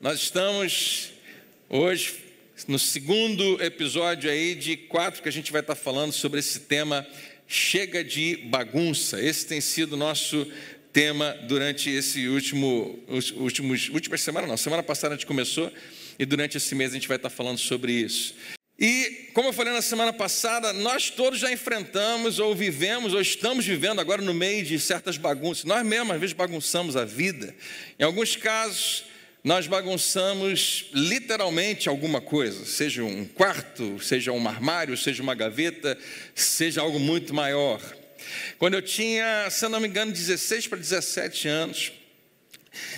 Nós estamos hoje no segundo episódio aí de quatro que a gente vai estar falando sobre esse tema chega de bagunça. Esse tem sido nosso tema durante esse último últimos últimas semanas, não, semana passada a gente começou e durante esse mês a gente vai estar falando sobre isso. E, como eu falei na semana passada, nós todos já enfrentamos, ou vivemos, ou estamos vivendo agora no meio de certas bagunças. Nós mesmos, às vezes, bagunçamos a vida. Em alguns casos, nós bagunçamos literalmente alguma coisa, seja um quarto, seja um armário, seja uma gaveta, seja algo muito maior. Quando eu tinha, se não me engano, 16 para 17 anos,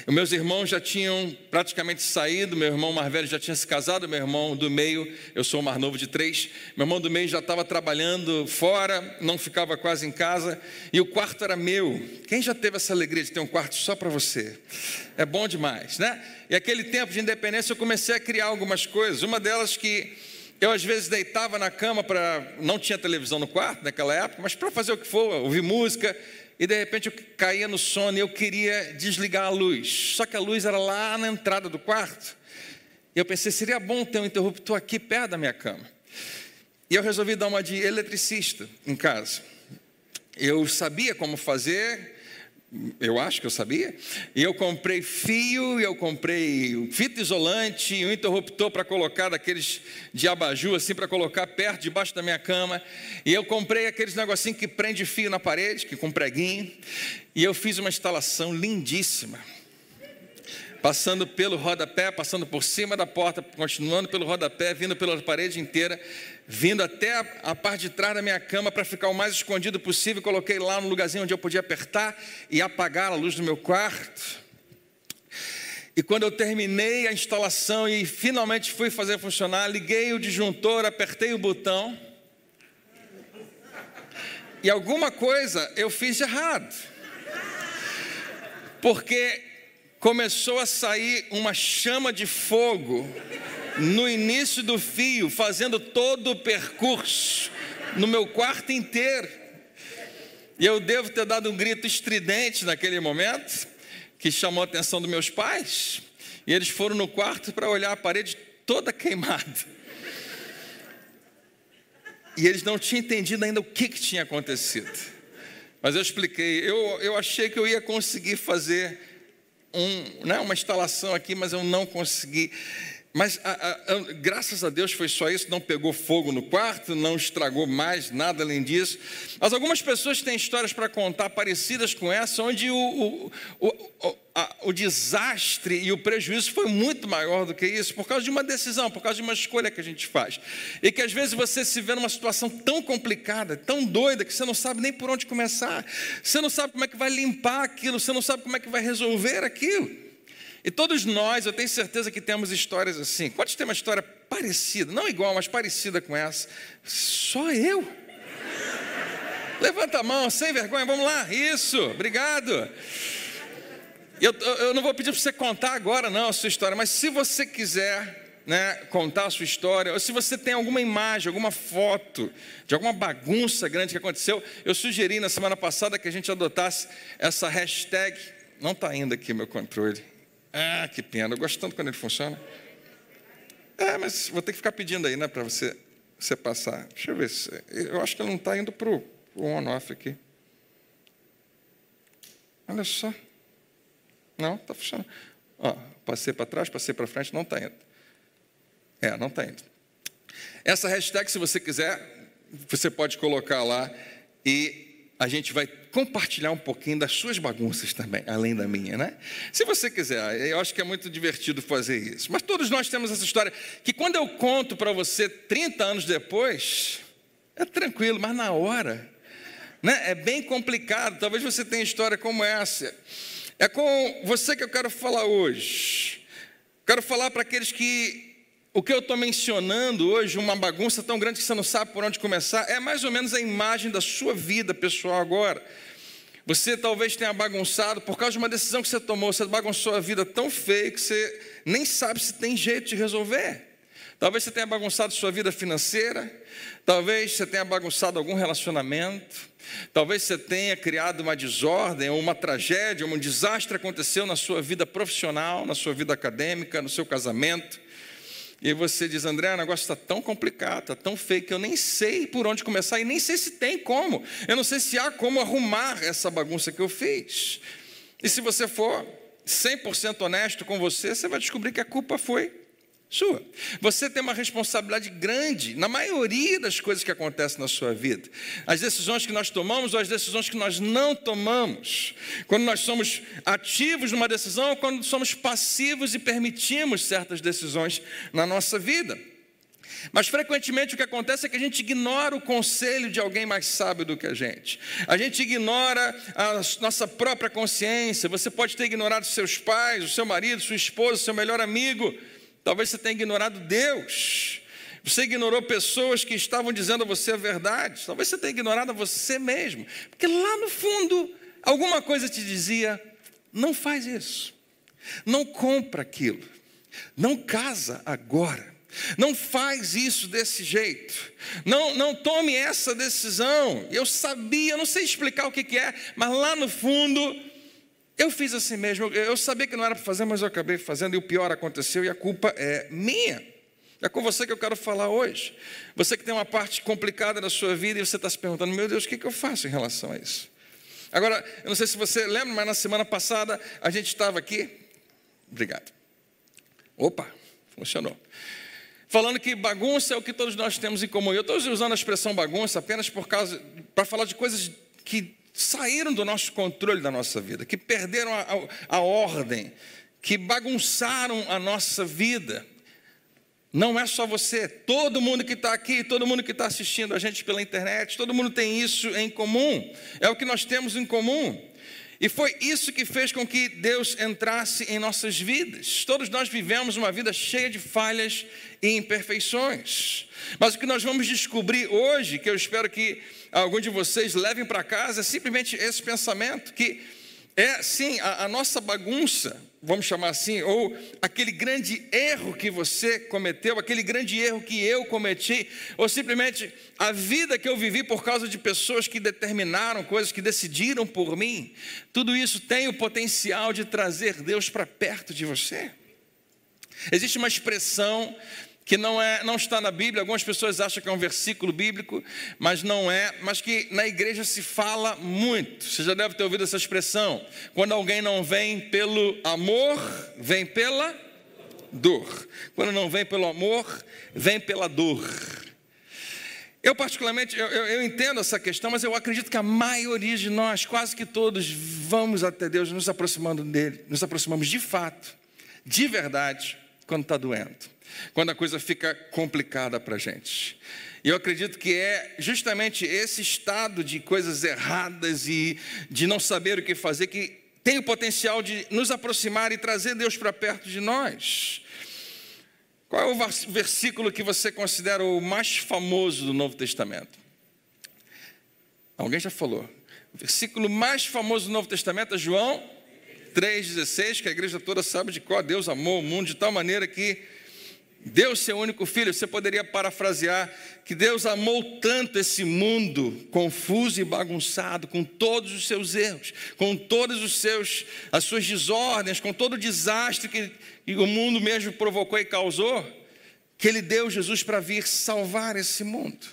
os meus irmãos já tinham praticamente saído, meu irmão mais velho já tinha se casado, meu irmão do meio, eu sou o mais novo de três, meu irmão do meio já estava trabalhando fora, não ficava quase em casa, e o quarto era meu. Quem já teve essa alegria de ter um quarto só para você? É bom demais, né? E aquele tempo de independência eu comecei a criar algumas coisas, uma delas que eu às vezes deitava na cama para. Não tinha televisão no quarto naquela época, mas para fazer o que for, ouvir música, e de repente eu caía no sono e eu queria desligar a luz. Só que a luz era lá na entrada do quarto. E eu pensei, seria bom ter um interruptor aqui perto da minha cama. E eu resolvi dar uma de eletricista em casa. Eu sabia como fazer, eu acho que eu sabia. E eu comprei fio, eu comprei fita isolante um interruptor para colocar daqueles de abajur, assim, para colocar perto, debaixo da minha cama. E eu comprei aqueles negocinhos que prende fio na parede, que com preguinho. E eu fiz uma instalação lindíssima passando pelo rodapé, passando por cima da porta, continuando pelo rodapé, vindo pela parede inteira, vindo até a, parte de trás da minha cama para ficar o mais escondido possível. Coloquei lá no lugarzinho onde eu podia apertar e apagar a luz do meu quarto. E quando eu terminei a instalação e finalmente fui fazer funcionar, liguei o disjuntor, apertei o botão. E alguma coisa eu fiz errado. Porque começou a sair uma chama de fogo no início do fio, fazendo todo o percurso no meu quarto inteiro. E eu devo ter dado um grito estridente naquele momento, que chamou a atenção dos meus pais. E eles foram no quarto para olhar a parede toda queimada. E eles não tinham entendido ainda o que, que tinha acontecido. Mas eu expliquei. Eu, eu achei que eu ia conseguir fazer um, né, uma instalação aqui, mas eu não consegui. Mas a, a, a, graças a Deus foi só isso, não pegou fogo no quarto, não estragou mais nada além disso. Mas algumas pessoas têm histórias para contar parecidas com essa, onde o, o, o, o, desastre e o prejuízo foi muito maior do que isso, por causa de uma decisão, por causa de uma escolha que a gente faz. E que às vezes você se vê numa situação tão complicada, tão doida, que você não sabe nem por onde começar, você não sabe como é que vai limpar aquilo, você não sabe como é que vai resolver aquilo. E todos nós, eu tenho certeza que temos histórias assim. Quantos tem uma história parecida? Não igual, mas parecida com essa? Só eu. Levanta a mão, sem vergonha, vamos lá. Isso, obrigado. Eu, eu não vou pedir para você contar agora, não, a sua história, mas se você quiser né, contar a sua história, ou se você tem alguma imagem, alguma foto de alguma bagunça grande que aconteceu, eu sugeri na semana passada que a gente adotasse essa hashtag. Não está indo aqui meu controle. Ah, que pena, eu gosto tanto quando ele funciona. É, mas vou ter que ficar pedindo aí, né, para você, você passar. Deixa eu ver se. Eu acho que ele não está indo para o on-off aqui. Olha só. Não, está funcionando. Ó, passei para trás, passei para frente, não está indo. É, não está indo. Essa hashtag, se você quiser, você pode colocar lá e a gente vai compartilhar um pouquinho das suas bagunças também, além da minha, né? Se você quiser, eu acho que é muito divertido fazer isso. Mas todos nós temos essa história que quando eu conto para você 30 anos depois, é tranquilo, mas na hora, né? É bem complicado. Talvez você tenha história como essa. É com você que eu quero falar hoje. Quero falar para aqueles que o que eu estou mencionando hoje, uma bagunça tão grande que você não sabe por onde começar, é mais ou menos a imagem da sua vida pessoal agora. Você talvez tenha bagunçado por causa de uma decisão que você tomou, você bagunçou a vida tão feio que você nem sabe se tem jeito de resolver. Talvez você tenha bagunçado sua vida financeira, talvez você tenha bagunçado algum relacionamento, talvez você tenha criado uma desordem, ou uma tragédia, um desastre aconteceu na sua vida profissional, na sua vida acadêmica, no seu casamento. E você diz, André, o negócio está tão complicado, está tão feio que eu nem sei por onde começar e nem sei se tem como. Eu não sei se há como arrumar essa bagunça que eu fiz. E se você for 100% honesto com você, você vai descobrir que a culpa foi sua. Você tem uma responsabilidade grande na maioria das coisas que acontecem na sua vida. As decisões que nós tomamos ou as decisões que nós não tomamos. Quando nós somos ativos numa decisão ou quando somos passivos e permitimos certas decisões na nossa vida. Mas frequentemente o que acontece é que a gente ignora o conselho de alguém mais sábio do que a gente. A gente ignora a nossa própria consciência. Você pode ter ignorado seus pais, o seu marido, sua esposa, seu melhor amigo. Talvez você tenha ignorado Deus. Você ignorou pessoas que estavam dizendo a você a verdade. Talvez você tenha ignorado você mesmo. Porque lá no fundo, alguma coisa te dizia: não faz isso. Não compra aquilo. Não casa agora. Não faz isso desse jeito. Não, não tome essa decisão. Eu sabia, não sei explicar o que, que é, mas lá no fundo eu fiz assim mesmo. Eu sabia que não era para fazer, mas eu acabei fazendo e o pior aconteceu e a culpa é minha. É com você que eu quero falar hoje. Você que tem uma parte complicada da sua vida e você está se perguntando: meu Deus, o que, que eu faço em relação a isso? Agora, eu não sei se você lembra, mas na semana passada a gente estava aqui. Obrigado. Opa, funcionou falando que bagunça é o que todos nós temos em comum. Eu estou usando a expressão bagunça apenas por causa para falar de coisas que saíram do nosso controle da nossa vida, que perderam a, a, a ordem, que bagunçaram a nossa vida. Não é só você, todo mundo que está aqui, todo mundo que está assistindo a gente pela internet, todo mundo tem isso em comum, é o que nós temos em comum. E foi isso que fez com que Deus entrasse em nossas vidas. Todos nós vivemos uma vida cheia de falhas e imperfeições. Mas o que nós vamos descobrir hoje, que eu espero que algum de vocês levem para casa, é simplesmente esse pensamento: que é sim a, a nossa bagunça, vamos chamar assim, ou aquele grande erro que você cometeu, aquele grande erro que eu cometi, ou simplesmente a vida que eu vivi por causa de pessoas que determinaram coisas, que decidiram por mim, tudo isso tem o potencial de trazer Deus para perto de você. Existe uma expressão que não, é, não está na Bíblia, algumas pessoas acham que é um versículo bíblico, mas não é, mas que na igreja se fala muito. Você já deve ter ouvido essa expressão. Quando alguém não vem pelo amor, vem pela dor. Quando não vem pelo amor, vem pela dor. Eu, particularmente, eu, eu, eu, entendo essa questão, mas eu acredito que a maioria de nós, quase que todos, vamos até Deus nos aproximando dele, nos aproximamos de fato, de verdade, quando está doendo quando a coisa fica complicada para a gente. E eu acredito que é justamente esse estado de coisas erradas e de não saber o que fazer que tem o potencial de nos aproximar e trazer Deus para perto de nós. Qual é o versículo que você considera o mais famoso do Novo Testamento? Alguém já falou. O versículo mais famoso do Novo Testamento é João 3,16, que a igreja toda sabe de qual Deus amou o mundo de tal maneira que Deus, seu único filho, você poderia parafrasear que Deus amou tanto esse mundo confuso e bagunçado, com todos os seus erros, com todos os seus as suas desordens, com todo o desastre que, que o mundo mesmo provocou e causou, que ele deu Jesus para vir salvar esse mundo.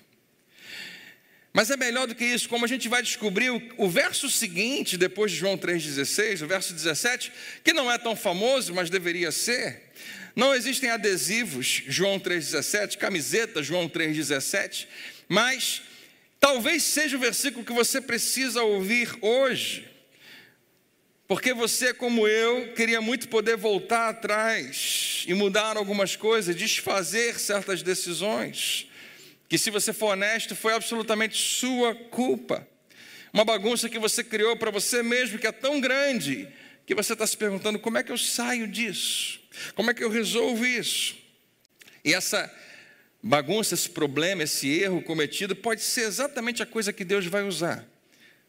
Mas é melhor do que isso, como a gente vai descobrir o, o verso seguinte, depois de João 3,16, o verso 17, que não é tão famoso, mas deveria ser. Não existem adesivos, João 3,17, camiseta, João 3,17, mas talvez seja o versículo que você precisa ouvir hoje, porque você, como eu, queria muito poder voltar atrás e mudar algumas coisas, desfazer certas decisões, que, se você for honesto, foi absolutamente sua culpa. Uma bagunça que você criou para você mesmo, que é tão grande, que você está se perguntando: como é que eu saio disso? Como é que eu resolvo isso? E essa bagunça, esse problema, esse erro cometido pode ser exatamente a coisa que Deus vai usar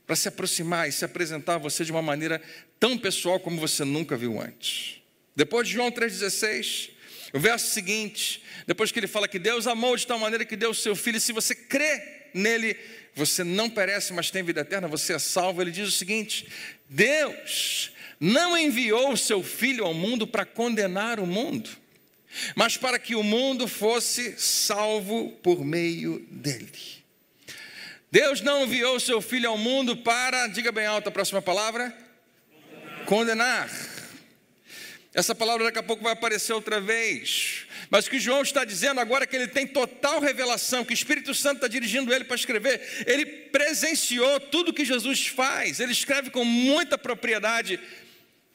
para se aproximar e se apresentar a você de uma maneira tão pessoal como você nunca viu antes. Depois de João 3,16, O verso seguinte, depois que ele fala que Deus amou de tal maneira que deu o seu filho, e se você crê nele, você não perece, mas tem vida eterna, você é salvo. Ele diz o seguinte: Deus não enviou o seu filho ao mundo para condenar o mundo, mas para que o mundo fosse salvo por meio dele. Deus não enviou o seu filho ao mundo para, diga bem alto a próxima palavra, condenar. Essa palavra daqui a pouco vai aparecer outra vez. Mas o que João está dizendo agora é que ele tem total revelação, que o Espírito Santo está dirigindo ele para escrever. Ele presenciou tudo que Jesus faz, ele escreve com muita propriedade.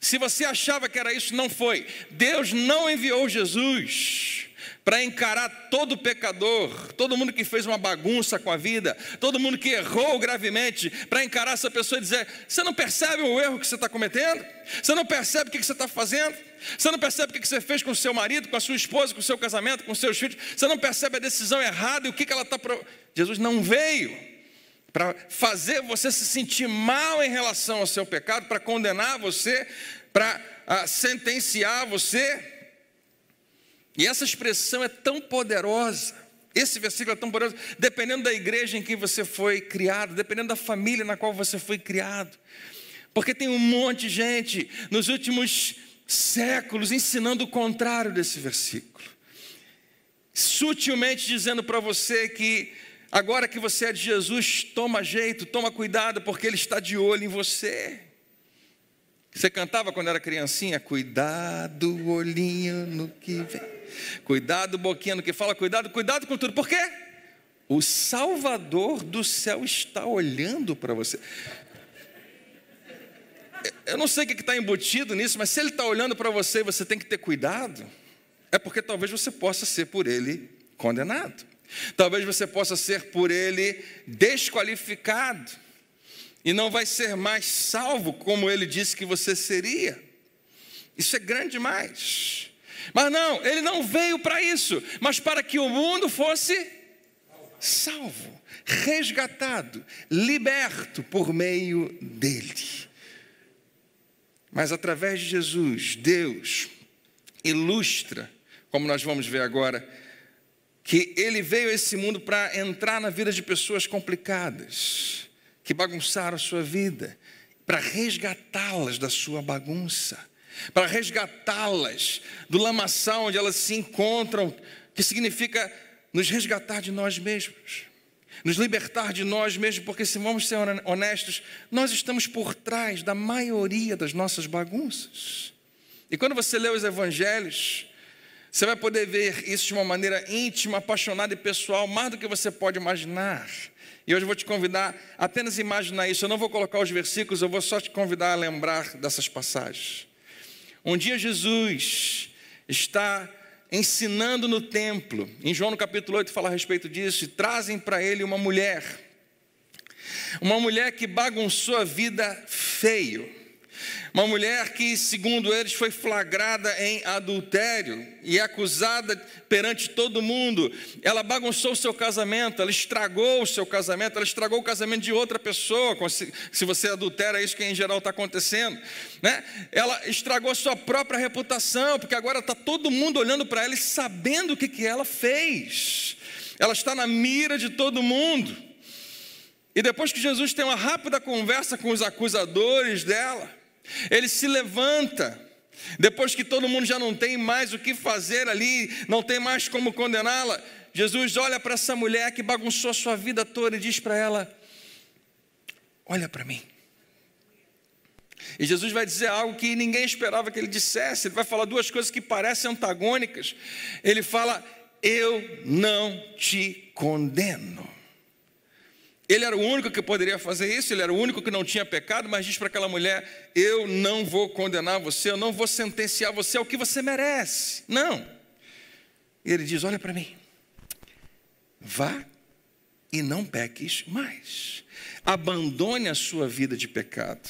Se você achava que era isso, não foi. Deus não enviou Jesus para encarar todo pecador, todo mundo que fez uma bagunça com a vida, todo mundo que errou gravemente, para encarar essa pessoa e dizer: Você não percebe o erro que você está cometendo? Você não percebe o que você está fazendo? Você não percebe o que você fez com o seu marido, com a sua esposa, com o seu casamento, com os seus filhos? Você não percebe a decisão errada e o que ela está. Pro... Jesus não veio para fazer você se sentir mal em relação ao seu pecado, para condenar você, para uh, sentenciar você. E essa expressão é tão poderosa, esse versículo é tão poderoso, dependendo da igreja em que você foi criado, dependendo da família na qual você foi criado. Porque tem um monte de gente nos últimos séculos ensinando o contrário desse versículo. Sutilmente dizendo para você que agora que você é de Jesus, toma jeito, toma cuidado, porque Ele está de olho em você. Você cantava quando era criancinha? Cuidado, olhinho no que vem. Cuidado, boquinha no que fala, cuidado, cuidado com tudo. Por quê? O Salvador do céu está olhando para você. Eu não sei o que está embutido nisso, mas se ele está olhando para você e você tem que ter cuidado, é porque talvez você possa ser por ele condenado. Talvez você possa ser por ele desqualificado. E não vai ser mais salvo como ele disse que você seria. Isso é grande demais. Mas não, ele não veio para isso, mas para que o mundo fosse salvo, resgatado, liberto por meio dele. Mas através de Jesus, Deus ilustra, como nós vamos ver agora, que ele veio a esse mundo para entrar na vida de pessoas complicadas, que bagunçaram a sua vida, para resgatá-las da sua bagunça para resgatá-las do lamaçal onde elas se encontram, que significa nos resgatar de nós mesmos, nos libertar de nós mesmos, porque se vamos ser honestos, nós estamos por trás da maioria das nossas bagunças. E quando você lê os evangelhos, você vai poder ver isso de uma maneira íntima, apaixonada e pessoal, mais do que você pode imaginar. E hoje eu vou te convidar apenas imaginar isso. Eu não vou colocar os versículos, eu vou só te convidar a lembrar dessas passagens. Um dia Jesus está ensinando no templo, em João no capítulo 8 fala a respeito disso, e trazem para ele uma mulher, uma mulher que bagunçou a vida feio uma mulher que, segundo eles, foi flagrada em adultério e acusada perante todo mundo. Ela bagunçou o seu casamento, ela estragou o seu casamento, ela estragou o casamento de outra pessoa. Se você adultera, é isso que em geral está acontecendo. Né? Ela estragou sua própria reputação, porque agora está todo mundo olhando para ela e sabendo o que, que ela fez. Ela está na mira de todo mundo. E depois que Jesus tem uma rápida conversa com os acusadores dela, ele se levanta, depois que todo mundo já não tem mais o que fazer ali, não tem mais como condená-la. Jesus olha para essa mulher que bagunçou a sua vida toda e diz para ela: Olha para mim. E Jesus vai dizer algo que ninguém esperava que ele dissesse. Ele vai falar duas coisas que parecem antagônicas. Ele fala: Eu não te condeno. Ele era o único que poderia fazer isso, ele era o único que não tinha pecado, mas diz para aquela mulher: Eu não vou condenar você, eu não vou sentenciar você ao que você merece. Não. E ele diz: Olha para mim, vá e não peques mais. Abandone a sua vida de pecado.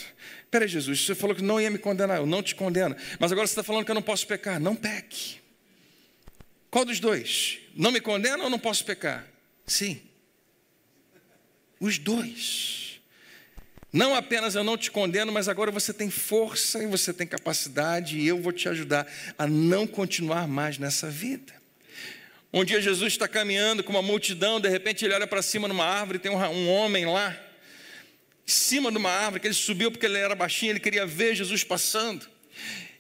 Peraí, Jesus, você falou que não ia me condenar, eu não te condeno, mas agora você está falando que eu não posso pecar. Não peque. Qual dos dois? Não me condena ou não posso pecar? Sim. Os dois. Não apenas eu não te condeno, mas agora você tem força e você tem capacidade, e eu vou te ajudar a não continuar mais nessa vida. Um dia Jesus está caminhando com uma multidão, de repente ele olha para cima numa árvore, tem um homem lá, em cima de uma árvore, que ele subiu porque ele era baixinho, ele queria ver Jesus passando.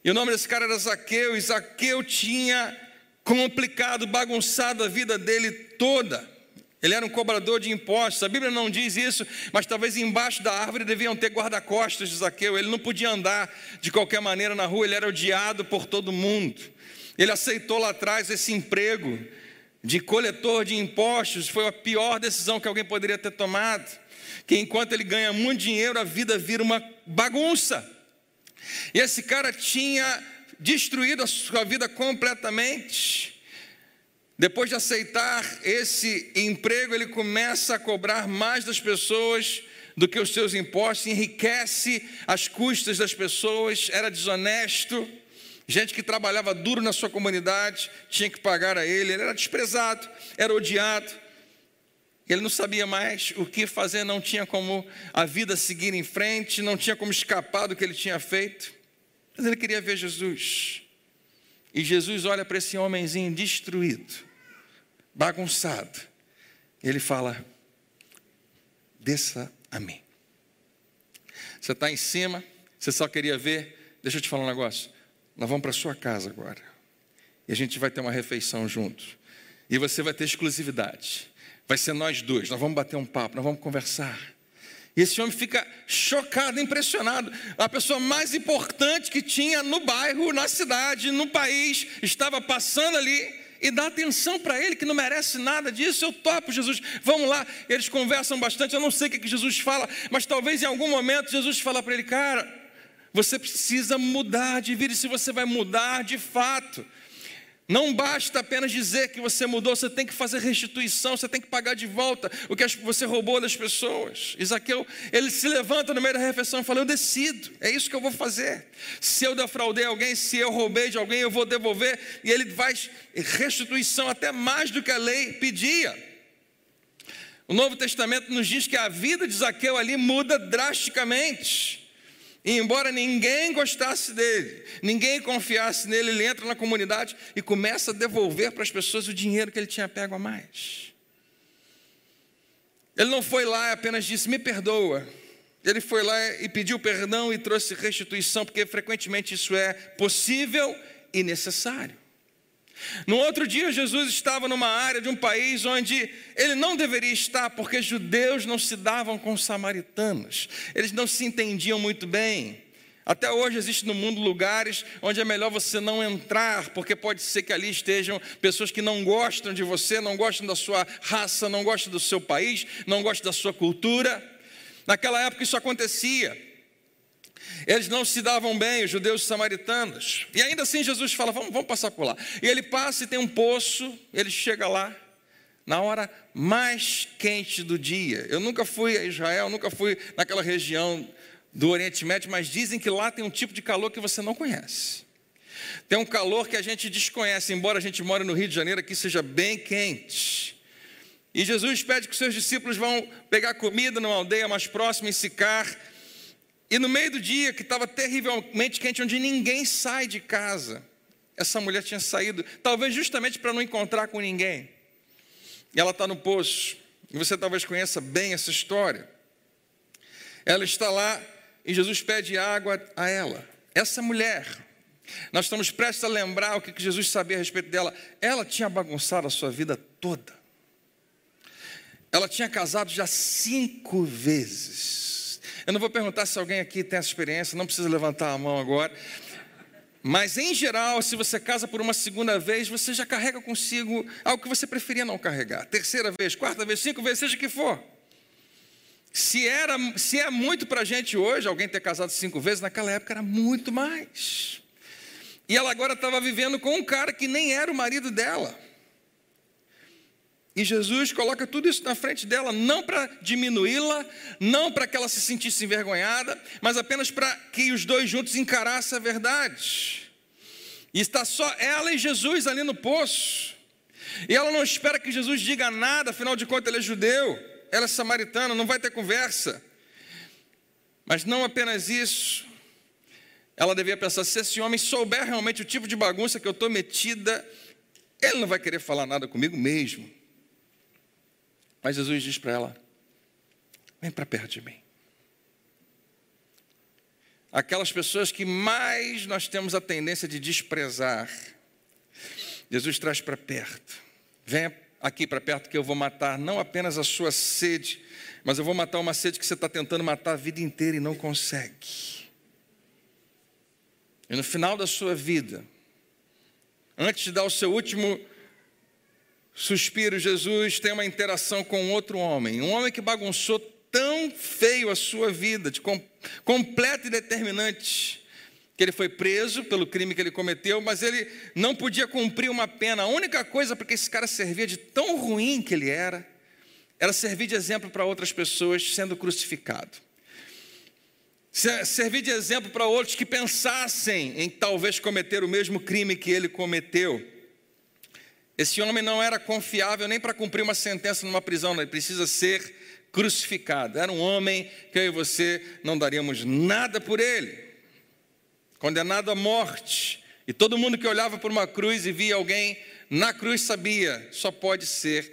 E o nome desse cara era Zaqueu, e Zaqueu tinha complicado, bagunçado a vida dele toda. Ele era um cobrador de impostos. A Bíblia não diz isso, mas talvez embaixo da árvore deviam ter guarda-costas de Zaqueu. Ele não podia andar de qualquer maneira na rua, ele era odiado por todo mundo. Ele aceitou lá atrás esse emprego de coletor de impostos, foi a pior decisão que alguém poderia ter tomado. Que enquanto ele ganha muito dinheiro, a vida vira uma bagunça. E esse cara tinha destruído a sua vida completamente. Depois de aceitar esse emprego, ele começa a cobrar mais das pessoas do que os seus impostos, enriquece as custas das pessoas, era desonesto. Gente que trabalhava duro na sua comunidade tinha que pagar a ele, ele era desprezado, era odiado. Ele não sabia mais o que fazer, não tinha como a vida seguir em frente, não tinha como escapar do que ele tinha feito. Mas ele queria ver Jesus. E Jesus olha para esse homenzinho destruído, bagunçado. E ele fala: Desça a mim. Você está em cima, você só queria ver. Deixa eu te falar um negócio. Nós vamos para sua casa agora. E a gente vai ter uma refeição junto. E você vai ter exclusividade. Vai ser nós dois. Nós vamos bater um papo, nós vamos conversar. E esse homem fica chocado, impressionado. A pessoa mais importante que tinha no bairro, na cidade, no país, estava passando ali e dá atenção para ele, que não merece nada disso. Eu topo, Jesus. Vamos lá. Eles conversam bastante. Eu não sei o que Jesus fala, mas talvez em algum momento Jesus fala para ele, cara, você precisa mudar de vida. E se você vai mudar de fato, não basta apenas dizer que você mudou, você tem que fazer restituição, você tem que pagar de volta o que você roubou das pessoas. Isaqueu, ele se levanta no meio da refeição e fala: Eu decido, é isso que eu vou fazer. Se eu defraudei alguém, se eu roubei de alguém, eu vou devolver. E ele faz restituição até mais do que a lei pedia. O Novo Testamento nos diz que a vida de Isaqueu ali muda drasticamente. E embora ninguém gostasse dele, ninguém confiasse nele, ele entra na comunidade e começa a devolver para as pessoas o dinheiro que ele tinha pego a mais. Ele não foi lá e apenas disse: Me perdoa. Ele foi lá e pediu perdão e trouxe restituição, porque frequentemente isso é possível e necessário. No outro dia, Jesus estava numa área de um país onde ele não deveria estar, porque judeus não se davam com samaritanos, eles não se entendiam muito bem. Até hoje existe no mundo lugares onde é melhor você não entrar, porque pode ser que ali estejam pessoas que não gostam de você, não gostam da sua raça, não gostam do seu país, não gostam da sua cultura. Naquela época isso acontecia. Eles não se davam bem, os judeus samaritanos. E ainda assim Jesus fala: vamos, vamos passar por lá. E ele passa e tem um poço, ele chega lá, na hora mais quente do dia. Eu nunca fui a Israel, nunca fui naquela região do Oriente Médio, mas dizem que lá tem um tipo de calor que você não conhece. Tem um calor que a gente desconhece, embora a gente mora no Rio de Janeiro, aqui seja bem quente. E Jesus pede que os seus discípulos vão pegar comida numa aldeia mais próxima, em Sicar, e no meio do dia, que estava terrivelmente quente, onde ninguém sai de casa, essa mulher tinha saído, talvez justamente para não encontrar com ninguém. E ela está no poço, e você talvez conheça bem essa história. Ela está lá e Jesus pede água a ela. Essa mulher, nós estamos prestes a lembrar o que Jesus sabia a respeito dela. Ela tinha bagunçado a sua vida toda. Ela tinha casado já cinco vezes. Eu não vou perguntar se alguém aqui tem essa experiência, não precisa levantar a mão agora. Mas, em geral, se você casa por uma segunda vez, você já carrega consigo algo que você preferia não carregar. Terceira vez, quarta vez, cinco vezes, seja o que for. Se, era, se é muito para a gente hoje, alguém ter casado cinco vezes, naquela época era muito mais. E ela agora estava vivendo com um cara que nem era o marido dela. E Jesus coloca tudo isso na frente dela, não para diminuí-la, não para que ela se sentisse envergonhada, mas apenas para que os dois juntos encarassem a verdade. E está só ela e Jesus ali no poço. E ela não espera que Jesus diga nada, afinal de contas ele é judeu, ela é samaritana, não vai ter conversa. Mas não apenas isso, ela devia pensar: se esse homem souber realmente o tipo de bagunça que eu estou metida, ele não vai querer falar nada comigo mesmo. Mas Jesus diz para ela: vem para perto de mim. Aquelas pessoas que mais nós temos a tendência de desprezar, Jesus traz para perto. Venha aqui para perto que eu vou matar não apenas a sua sede, mas eu vou matar uma sede que você está tentando matar a vida inteira e não consegue. E no final da sua vida, antes de dar o seu último suspiro, Jesus tem uma interação com outro homem, um homem que bagunçou tão feio a sua vida, de com, completo e determinante, que ele foi preso pelo crime que ele cometeu, mas ele não podia cumprir uma pena. A única coisa porque esse cara servia de tão ruim que ele era, era servir de exemplo para outras pessoas sendo crucificado. Servir de exemplo para outros que pensassem em talvez cometer o mesmo crime que ele cometeu. Esse homem não era confiável nem para cumprir uma sentença numa prisão, ele precisa ser crucificado. Era um homem que eu e você não daríamos nada por ele. Condenado à morte. E todo mundo que olhava por uma cruz e via alguém na cruz sabia, só pode ser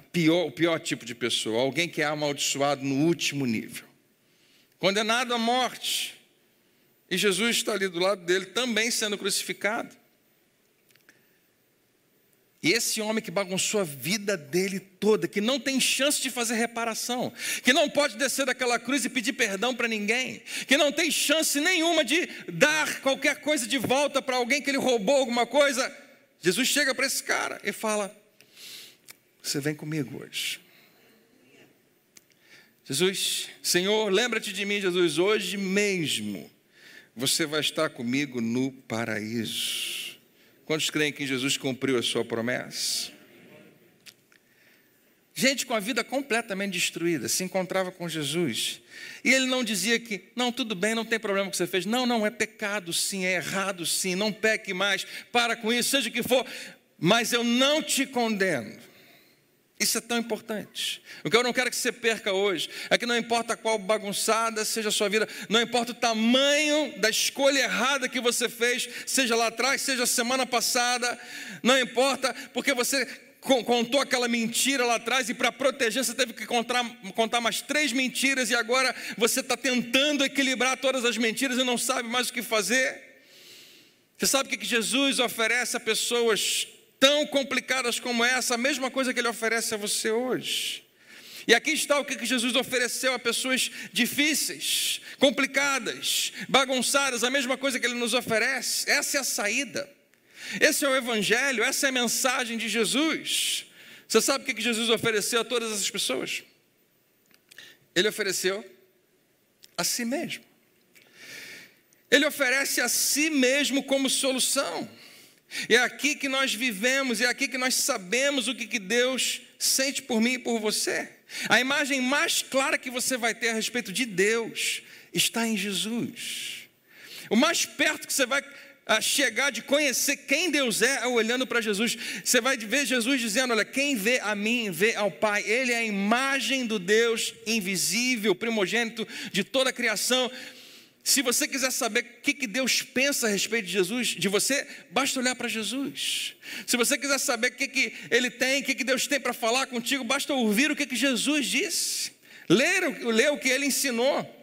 pior, o pior tipo de pessoa, alguém que é amaldiçoado no último nível. Condenado à morte. E Jesus está ali do lado dele também sendo crucificado. E esse homem que bagunçou a vida dele toda, que não tem chance de fazer reparação, que não pode descer daquela cruz e pedir perdão para ninguém, que não tem chance nenhuma de dar qualquer coisa de volta para alguém que ele roubou alguma coisa, Jesus chega para esse cara e fala: Você vem comigo hoje. Jesus, Senhor, lembra-te de mim, Jesus, hoje mesmo você vai estar comigo no paraíso. Quantos creem que Jesus cumpriu a sua promessa? Gente com a vida completamente destruída se encontrava com Jesus. E ele não dizia que, não, tudo bem, não tem problema que você fez. Não, não, é pecado sim, é errado sim, não peque mais, para com isso, seja o que for. Mas eu não te condeno. Isso é tão importante. O que eu não quero que você perca hoje é que não importa qual bagunçada seja a sua vida, não importa o tamanho da escolha errada que você fez, seja lá atrás, seja semana passada, não importa, porque você contou aquela mentira lá atrás e para proteger você teve que contar, contar mais três mentiras e agora você está tentando equilibrar todas as mentiras e não sabe mais o que fazer. Você sabe o que Jesus oferece a pessoas tão complicadas como essa, a mesma coisa que ele oferece a você hoje. E aqui está o que Jesus ofereceu a pessoas difíceis, complicadas, bagunçadas, a mesma coisa que ele nos oferece. Essa é a saída. Esse é o Evangelho, essa é a mensagem de Jesus. Você sabe o que Jesus ofereceu a todas essas pessoas? Ele ofereceu a si mesmo. Ele oferece a si mesmo como solução. É aqui que nós vivemos, é aqui que nós sabemos o que, que Deus sente por mim e por você. A imagem mais clara que você vai ter a respeito de Deus está em Jesus. O mais perto que você vai ah, chegar de conhecer quem Deus é, é olhando para Jesus. Você vai ver Jesus dizendo: Olha, quem vê a mim, vê ao Pai. Ele é a imagem do Deus invisível, primogênito de toda a criação. Se você quiser saber o que Deus pensa a respeito de Jesus, de você, basta olhar para Jesus. Se você quiser saber o que, Ele tem, o que, Deus tem para falar contigo, basta ouvir o que, Jesus disse, ler, ler o que Ele ensinou.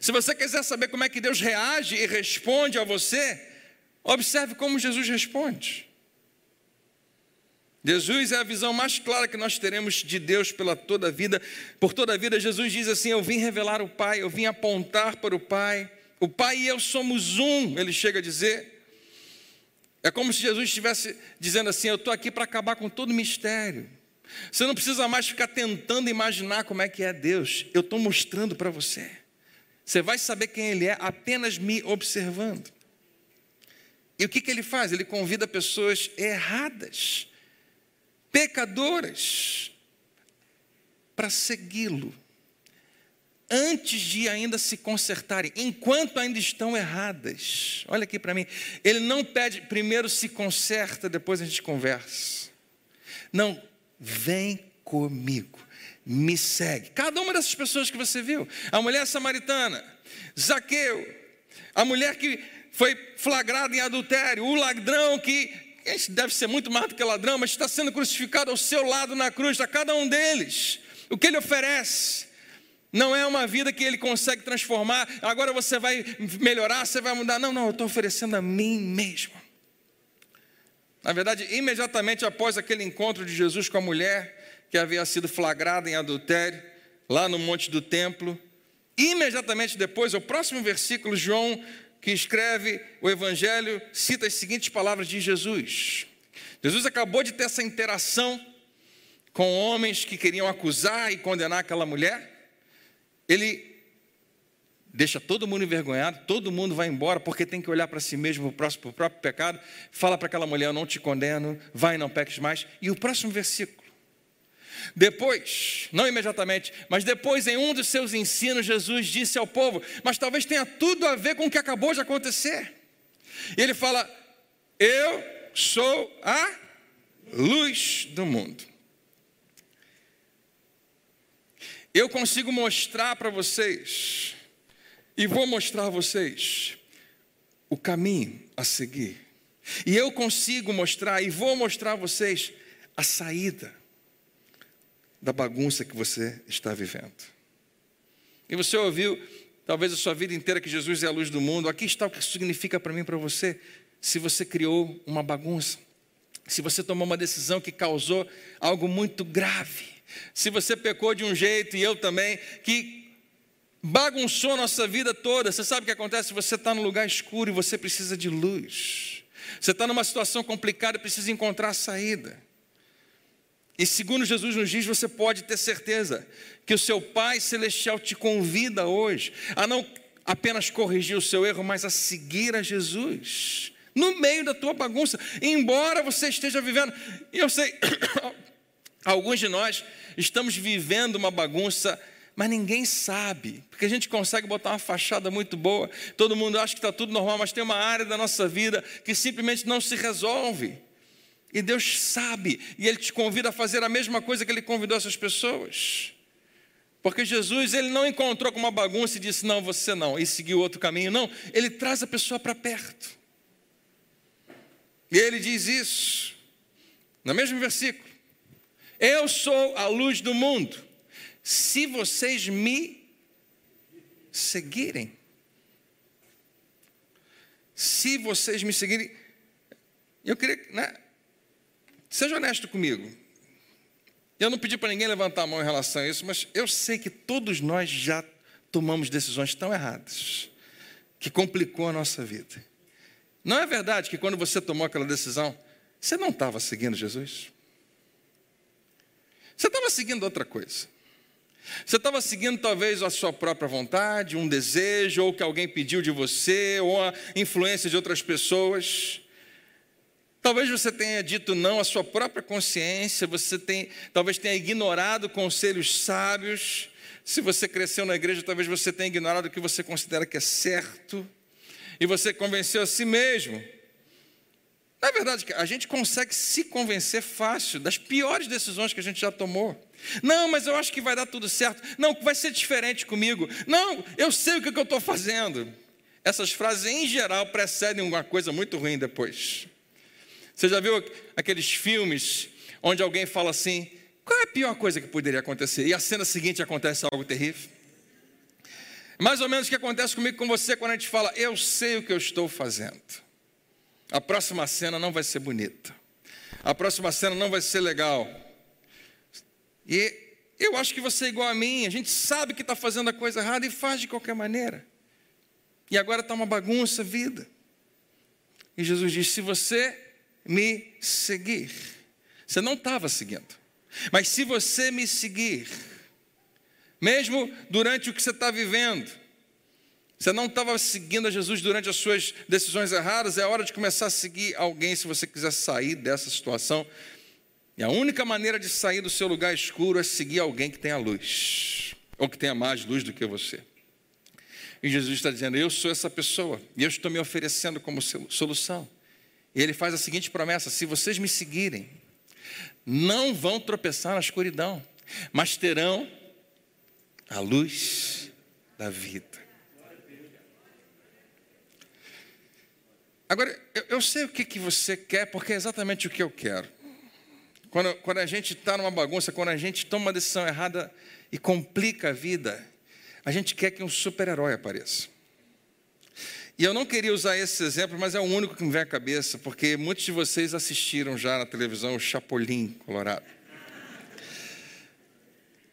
Se você quiser saber como é que Deus reage e responde a você, observe como Jesus responde. Jesus é a visão mais clara que nós teremos de Deus pela toda a vida. Por toda a vida, Jesus diz assim: Eu vim revelar o Pai, eu vim apontar para o Pai. O Pai e eu somos um, ele chega a dizer. É como se Jesus estivesse dizendo assim: Eu estou aqui para acabar com todo mistério. Você não precisa mais ficar tentando imaginar como é que é Deus. Eu estou mostrando para você. Você vai saber quem Ele é apenas me observando. E o que, que ele faz? Ele convida pessoas erradas pecadoras para segui-lo, antes de ainda se consertarem, enquanto ainda estão erradas. Olha aqui para mim, ele não pede, primeiro se conserta, depois a gente conversa. Não, vem comigo, me segue. Cada uma dessas pessoas que você viu, a mulher samaritana, Zaqueu, a mulher que foi flagrada em adultério, o ladrão que deve ser muito mais do que ladrão, mas está sendo crucificado ao seu lado na cruz, a cada um deles. O que ele oferece não é uma vida que ele consegue transformar, agora você vai melhorar, você vai mudar. Não, não, eu estou oferecendo a mim mesmo. Na verdade, imediatamente após aquele encontro de Jesus com a mulher que havia sido flagrada em adultério, lá no Monte do Templo, imediatamente depois, o próximo versículo, João, que escreve o Evangelho, cita as seguintes palavras de Jesus. Jesus acabou de ter essa interação com homens que queriam acusar e condenar aquela mulher. Ele deixa todo mundo envergonhado, todo mundo vai embora porque tem que olhar para si mesmo, para o próprio pecado, fala para aquela mulher: Eu não te condeno, vai não peques mais. E o próximo versículo. Depois, não imediatamente, mas depois, em um dos seus ensinos, Jesus disse ao povo, mas talvez tenha tudo a ver com o que acabou de acontecer. E ele fala: Eu sou a luz do mundo. Eu consigo mostrar para vocês e vou mostrar a vocês o caminho a seguir. E eu consigo mostrar e vou mostrar a vocês a saída da bagunça que você está vivendo. E você ouviu, talvez a sua vida inteira, que Jesus é a luz do mundo. Aqui está o que significa para mim e para você. Se você criou uma bagunça, se você tomou uma decisão que causou algo muito grave, se você pecou de um jeito e eu também, que bagunçou nossa vida toda. Você sabe o que acontece? Você está num lugar escuro e você precisa de luz. Você está numa situação complicada e precisa encontrar a saída. E segundo Jesus nos diz, você pode ter certeza que o seu Pai Celestial te convida hoje a não apenas corrigir o seu erro, mas a seguir a Jesus. No meio da tua bagunça, embora você esteja vivendo, e eu sei, alguns de nós estamos vivendo uma bagunça mas ninguém sabe, porque a gente consegue botar uma fachada muito boa, todo mundo acha que está tudo normal, mas tem uma área da nossa vida que simplesmente não se resolve. E Deus sabe, e Ele te convida a fazer a mesma coisa que Ele convidou essas pessoas. Porque Jesus, Ele não encontrou com uma bagunça e disse, não, você não, e seguiu outro caminho, não. Ele traz a pessoa para perto. E Ele diz isso, no mesmo versículo: Eu sou a luz do mundo se vocês me seguirem. Se vocês me seguirem. Eu queria. Né? Seja honesto comigo. Eu não pedi para ninguém levantar a mão em relação a isso, mas eu sei que todos nós já tomamos decisões tão erradas que complicou a nossa vida. Não é verdade que quando você tomou aquela decisão, você não estava seguindo Jesus? Você estava seguindo outra coisa. Você estava seguindo talvez a sua própria vontade, um desejo, ou que alguém pediu de você, ou a influência de outras pessoas. Talvez você tenha dito não à sua própria consciência, você tem, talvez tenha ignorado conselhos sábios. Se você cresceu na igreja, talvez você tenha ignorado o que você considera que é certo, e você convenceu a si mesmo. Na verdade, a gente consegue se convencer fácil das piores decisões que a gente já tomou. Não, mas eu acho que vai dar tudo certo. Não, vai ser diferente comigo. Não, eu sei o que eu estou fazendo. Essas frases, em geral, precedem uma coisa muito ruim depois. Você já viu aqueles filmes onde alguém fala assim: qual é a pior coisa que poderia acontecer? E a cena seguinte acontece algo terrível? Mais ou menos o que acontece comigo com você quando a gente fala: eu sei o que eu estou fazendo. A próxima cena não vai ser bonita. A próxima cena não vai ser legal. E eu acho que você é igual a mim, a gente sabe que está fazendo a coisa errada e faz de qualquer maneira. E agora está uma bagunça a vida. E Jesus diz: se você me seguir, você não estava seguindo, mas se você me seguir, mesmo durante o que você está vivendo, você não estava seguindo a Jesus durante as suas decisões erradas, é hora de começar a seguir alguém se você quiser sair dessa situação e a única maneira de sair do seu lugar escuro é seguir alguém que tenha luz, ou que tenha mais luz do que você. E Jesus está dizendo: Eu sou essa pessoa, e eu estou me oferecendo como solução. E ele faz a seguinte promessa: Se vocês me seguirem, não vão tropeçar na escuridão. mas terão a luz da vida. Agora, eu, eu sei o que, que você quer, porque é exatamente o que eu quero. Quando, quando a gente está numa bagunça, quando a gente toma uma decisão errada e complica a vida, a gente quer que um super-herói apareça. E eu não queria usar esse exemplo, mas é o único que me vem à cabeça, porque muitos de vocês assistiram já na televisão o Chapolin Colorado.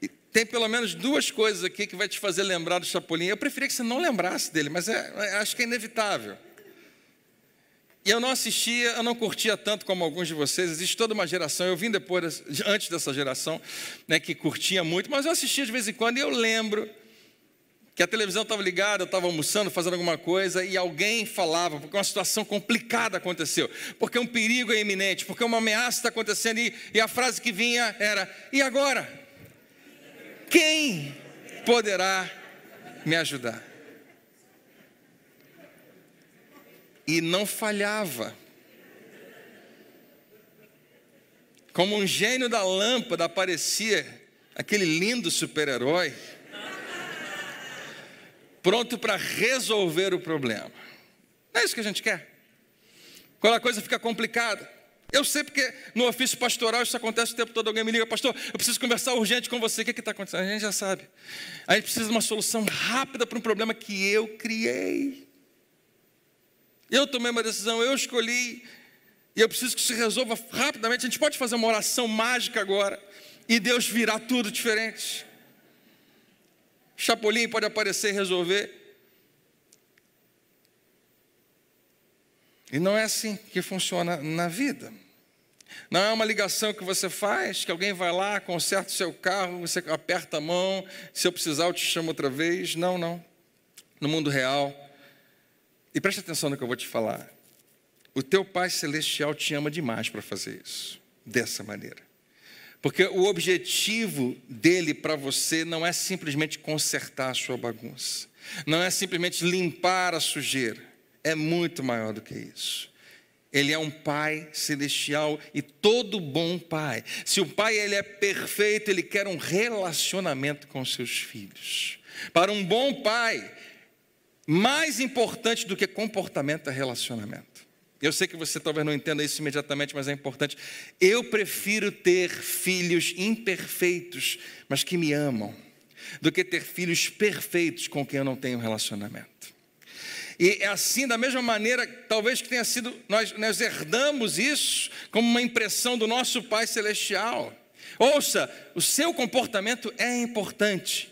E tem pelo menos duas coisas aqui que vai te fazer lembrar do Chapolin. Eu preferia que você não lembrasse dele, mas é, acho que é inevitável. E eu não assistia, eu não curtia tanto como alguns de vocês. Existe toda uma geração, eu vim depois, antes dessa geração, né, que curtia muito, mas eu assistia de vez em quando e eu lembro que a televisão estava ligada, eu estava almoçando, fazendo alguma coisa, e alguém falava, porque uma situação complicada aconteceu, porque um perigo é iminente, porque uma ameaça está acontecendo, e, e a frase que vinha era: E agora? Quem poderá me ajudar? e não falhava. Como um gênio da lâmpada aparecia aquele lindo super-herói, pronto para resolver o problema. Não é isso que a gente quer. Quando a coisa fica complicada. Eu sei porque no ofício pastoral isso acontece o tempo todo. Alguém me liga, pastor, eu preciso conversar urgente com você. O que está acontecendo? A gente já sabe. A gente precisa de uma solução rápida para um problema que eu criei. Eu tomei uma decisão, eu escolhi, e eu preciso que se resolva rapidamente. A gente pode fazer uma oração mágica agora, e Deus virá tudo diferente. Chapolin pode aparecer e resolver. E não é assim que funciona na vida. Não é uma ligação que você faz, que alguém vai lá, conserta o seu carro, você aperta a mão, se eu precisar eu te chamo outra vez. Não, não. No mundo real, e preste atenção no que eu vou te falar. O teu Pai Celestial te ama demais para fazer isso, dessa maneira. Porque o objetivo dele para você não é simplesmente consertar a sua bagunça, não é simplesmente limpar a sujeira, é muito maior do que isso. Ele é um pai celestial e todo bom pai. Se o pai ele é perfeito, ele quer um relacionamento com seus filhos. Para um bom pai, mais importante do que comportamento é relacionamento. Eu sei que você talvez não entenda isso imediatamente, mas é importante. Eu prefiro ter filhos imperfeitos, mas que me amam, do que ter filhos perfeitos com quem eu não tenho relacionamento. E é assim, da mesma maneira, talvez que tenha sido, nós, nós herdamos isso como uma impressão do nosso Pai Celestial. Ouça, o seu comportamento é importante,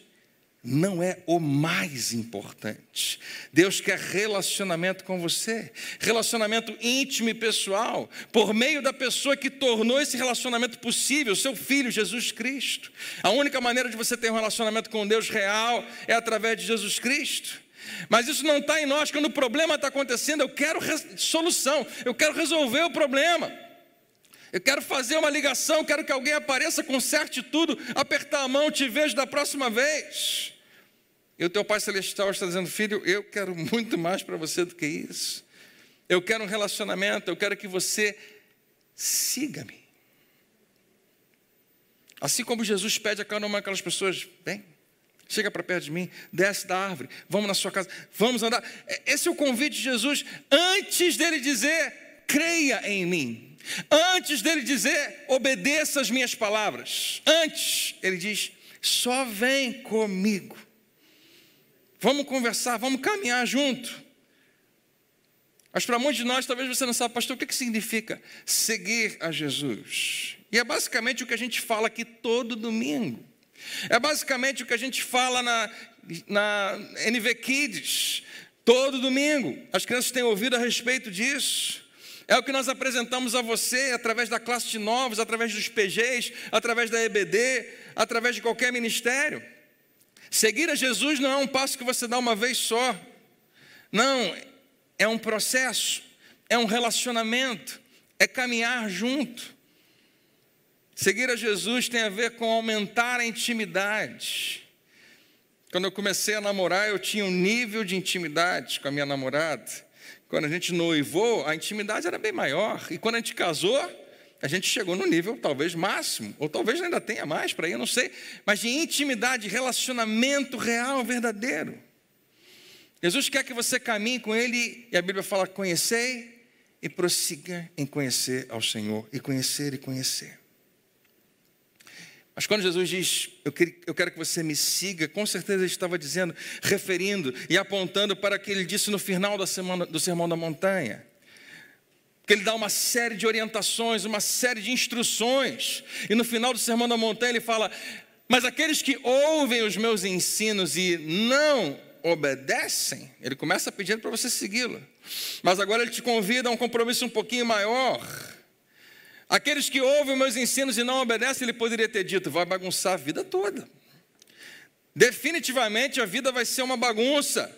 não é o mais importante. Deus quer relacionamento com você, relacionamento íntimo e pessoal, por meio da pessoa que tornou esse relacionamento possível, seu filho Jesus Cristo. A única maneira de você ter um relacionamento com Deus real é através de Jesus Cristo. Mas isso não está em nós, quando o problema está acontecendo, eu quero solução, eu quero resolver o problema. Eu quero fazer uma ligação, quero que alguém apareça, conserte tudo, apertar a mão, te vejo da próxima vez. E o teu Pai Celestial está dizendo, filho, eu quero muito mais para você do que isso. Eu quero um relacionamento, eu quero que você siga-me. Assim como Jesus pede a cada uma daquelas pessoas, vem, chega para perto de mim, desce da árvore, vamos na sua casa, vamos andar. É, esse é o convite de Jesus, antes dele dizer, creia em mim. Antes dele dizer, obedeça as minhas palavras. Antes, ele diz, só vem comigo. Vamos conversar, vamos caminhar junto. Mas para muitos de nós, talvez você não saiba, pastor, o que, que significa seguir a Jesus? E é basicamente o que a gente fala aqui todo domingo. É basicamente o que a gente fala na, na NV Kids todo domingo. As crianças têm ouvido a respeito disso. É o que nós apresentamos a você através da classe de novos, através dos PGs, através da EBD, através de qualquer ministério. Seguir a Jesus não é um passo que você dá uma vez só. Não, é um processo, é um relacionamento, é caminhar junto. Seguir a Jesus tem a ver com aumentar a intimidade. Quando eu comecei a namorar, eu tinha um nível de intimidade com a minha namorada quando a gente noivou, a intimidade era bem maior. E quando a gente casou, a gente chegou no nível talvez máximo, ou talvez ainda tenha mais para ir, eu não sei, mas de intimidade, relacionamento real, verdadeiro. Jesus quer que você caminhe com Ele, e a Bíblia fala: conhecei e prossiga em conhecer ao Senhor, e conhecer e conhecer. Mas quando Jesus diz, eu quero que você me siga, com certeza ele estava dizendo, referindo e apontando para o que ele disse no final da semana, do Sermão da Montanha que ele dá uma série de orientações, uma série de instruções, e no final do Sermão da Montanha ele fala: Mas aqueles que ouvem os meus ensinos e não obedecem, ele começa pedindo para você segui-lo, mas agora ele te convida a um compromisso um pouquinho maior. Aqueles que ouvem os meus ensinos e não obedecem, ele poderia ter dito: vai bagunçar a vida toda. Definitivamente a vida vai ser uma bagunça.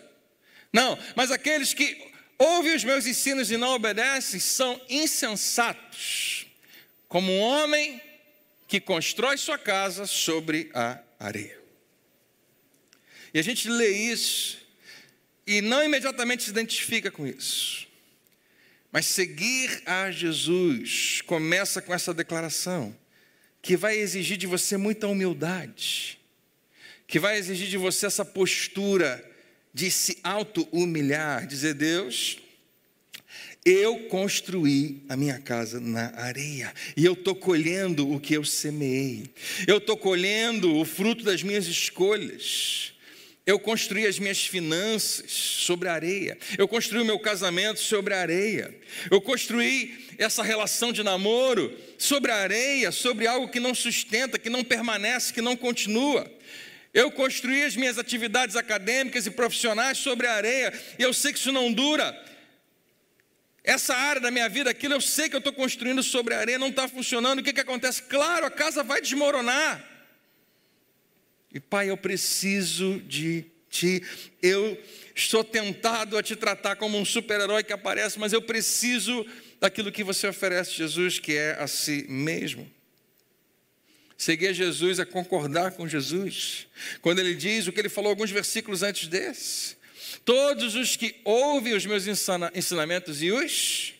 Não, mas aqueles que ouvem os meus ensinos e não obedecem são insensatos, como um homem que constrói sua casa sobre a areia. E a gente lê isso e não imediatamente se identifica com isso. Mas seguir a Jesus começa com essa declaração, que vai exigir de você muita humildade, que vai exigir de você essa postura de se auto-humilhar, dizer: Deus, eu construí a minha casa na areia e eu estou colhendo o que eu semeei, eu estou colhendo o fruto das minhas escolhas. Eu construí as minhas finanças sobre a areia. Eu construí o meu casamento sobre a areia. Eu construí essa relação de namoro sobre a areia, sobre algo que não sustenta, que não permanece, que não continua. Eu construí as minhas atividades acadêmicas e profissionais sobre a areia, e eu sei que isso não dura. Essa área da minha vida, aquilo eu sei que eu estou construindo sobre a areia, não está funcionando. O que, que acontece? Claro, a casa vai desmoronar. E pai, eu preciso de ti. Eu estou tentado a te tratar como um super-herói que aparece, mas eu preciso daquilo que você oferece, Jesus, que é a si mesmo. Seguir Jesus é concordar com Jesus. Quando ele diz o que ele falou alguns versículos antes desse: Todos os que ouvem os meus ensinamentos e os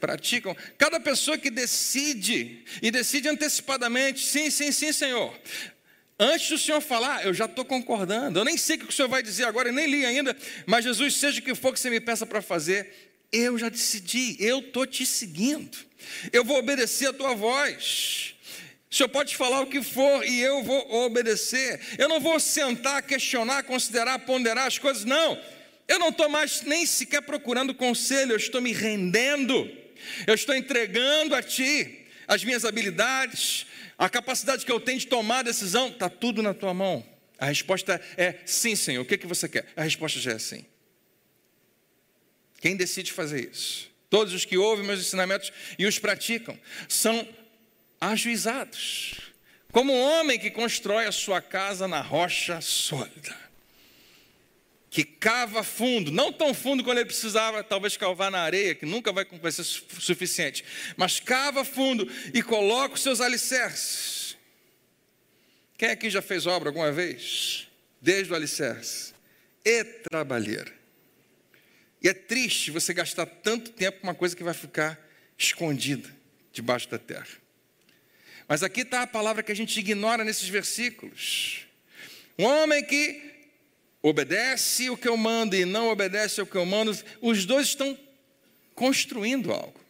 praticam. Cada pessoa que decide, e decide antecipadamente, sim, sim, sim, Senhor. Antes do Senhor falar, eu já estou concordando. Eu nem sei o que o Senhor vai dizer agora, eu nem li ainda. Mas Jesus, seja o que for que você me peça para fazer, eu já decidi, eu estou te seguindo. Eu vou obedecer a tua voz. O Senhor pode falar o que for e eu vou obedecer. Eu não vou sentar, questionar, considerar, ponderar as coisas, não. Eu não estou mais nem sequer procurando conselho, eu estou me rendendo. Eu estou entregando a Ti as minhas habilidades, a capacidade que eu tenho de tomar decisão, está tudo na Tua mão. A resposta é sim, Senhor. O que, que você quer? A resposta já é sim. Quem decide fazer isso? Todos os que ouvem meus ensinamentos e os praticam são ajuizados, como um homem que constrói a sua casa na rocha sólida, que cava fundo, não tão fundo quando ele precisava, talvez cavar na areia, que nunca vai, vai ser suficiente, mas cava fundo e coloca os seus alicerces. Quem aqui já fez obra alguma vez? Desde o alicerce. E trabalheira. E é triste você gastar tanto tempo com uma coisa que vai ficar escondida debaixo da terra. Mas aqui está a palavra que a gente ignora nesses versículos. Um homem que obedece o que eu mando e não obedece o que eu mando, os dois estão construindo algo.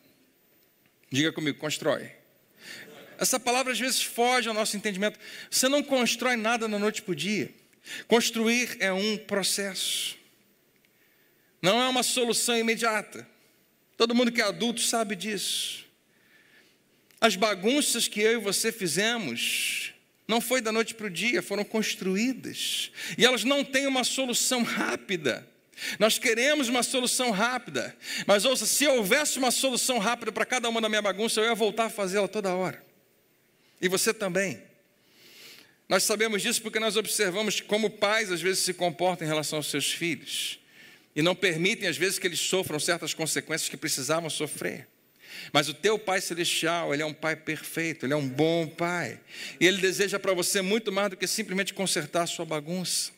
Diga comigo, constrói. Essa palavra às vezes foge ao nosso entendimento. Você não constrói nada da noite para o dia. Construir é um processo. Não é uma solução imediata. Todo mundo que é adulto sabe disso. As bagunças que eu e você fizemos não foi da noite para o dia, foram construídas. E elas não têm uma solução rápida. Nós queremos uma solução rápida. Mas ouça, se houvesse uma solução rápida para cada uma da minha bagunça, eu ia voltar a fazê-la toda hora. E você também. Nós sabemos disso porque nós observamos como pais às vezes se comportam em relação aos seus filhos. E não permitem, às vezes, que eles sofram certas consequências que precisavam sofrer. Mas o teu Pai Celestial, Ele é um Pai perfeito, Ele é um bom Pai. E Ele deseja para você muito mais do que simplesmente consertar a sua bagunça.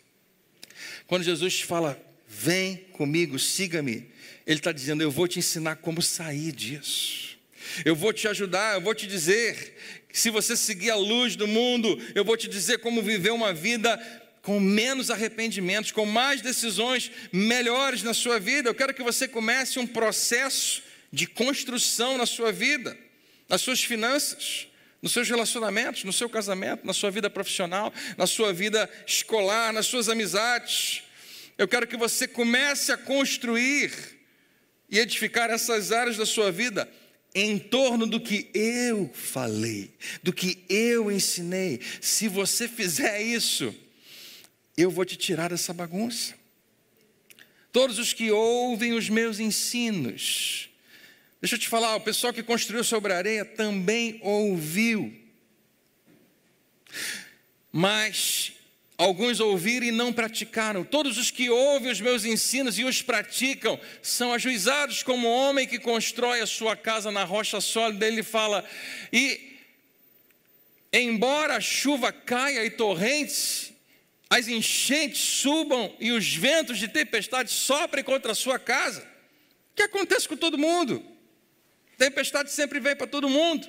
Quando Jesus te fala, vem comigo, siga-me, Ele está dizendo, eu vou te ensinar como sair disso. Eu vou te ajudar, eu vou te dizer se você seguir a luz do mundo, eu vou te dizer como viver uma vida com menos arrependimentos, com mais decisões melhores na sua vida. Eu quero que você comece um processo de construção na sua vida, nas suas finanças, nos seus relacionamentos, no seu casamento, na sua vida profissional, na sua vida escolar, nas suas amizades. Eu quero que você comece a construir e edificar essas áreas da sua vida em torno do que eu falei, do que eu ensinei. Se você fizer isso, eu vou te tirar dessa bagunça. Todos os que ouvem os meus ensinos, deixa eu te falar, o pessoal que construiu sobre a areia também ouviu, mas Alguns ouviram e não praticaram. Todos os que ouvem os meus ensinos e os praticam são ajuizados como o homem que constrói a sua casa na rocha sólida. Ele fala: E embora a chuva caia e torrentes, as enchentes subam e os ventos de tempestade soprem contra a sua casa. O que acontece com todo mundo? Tempestade sempre vem para todo mundo.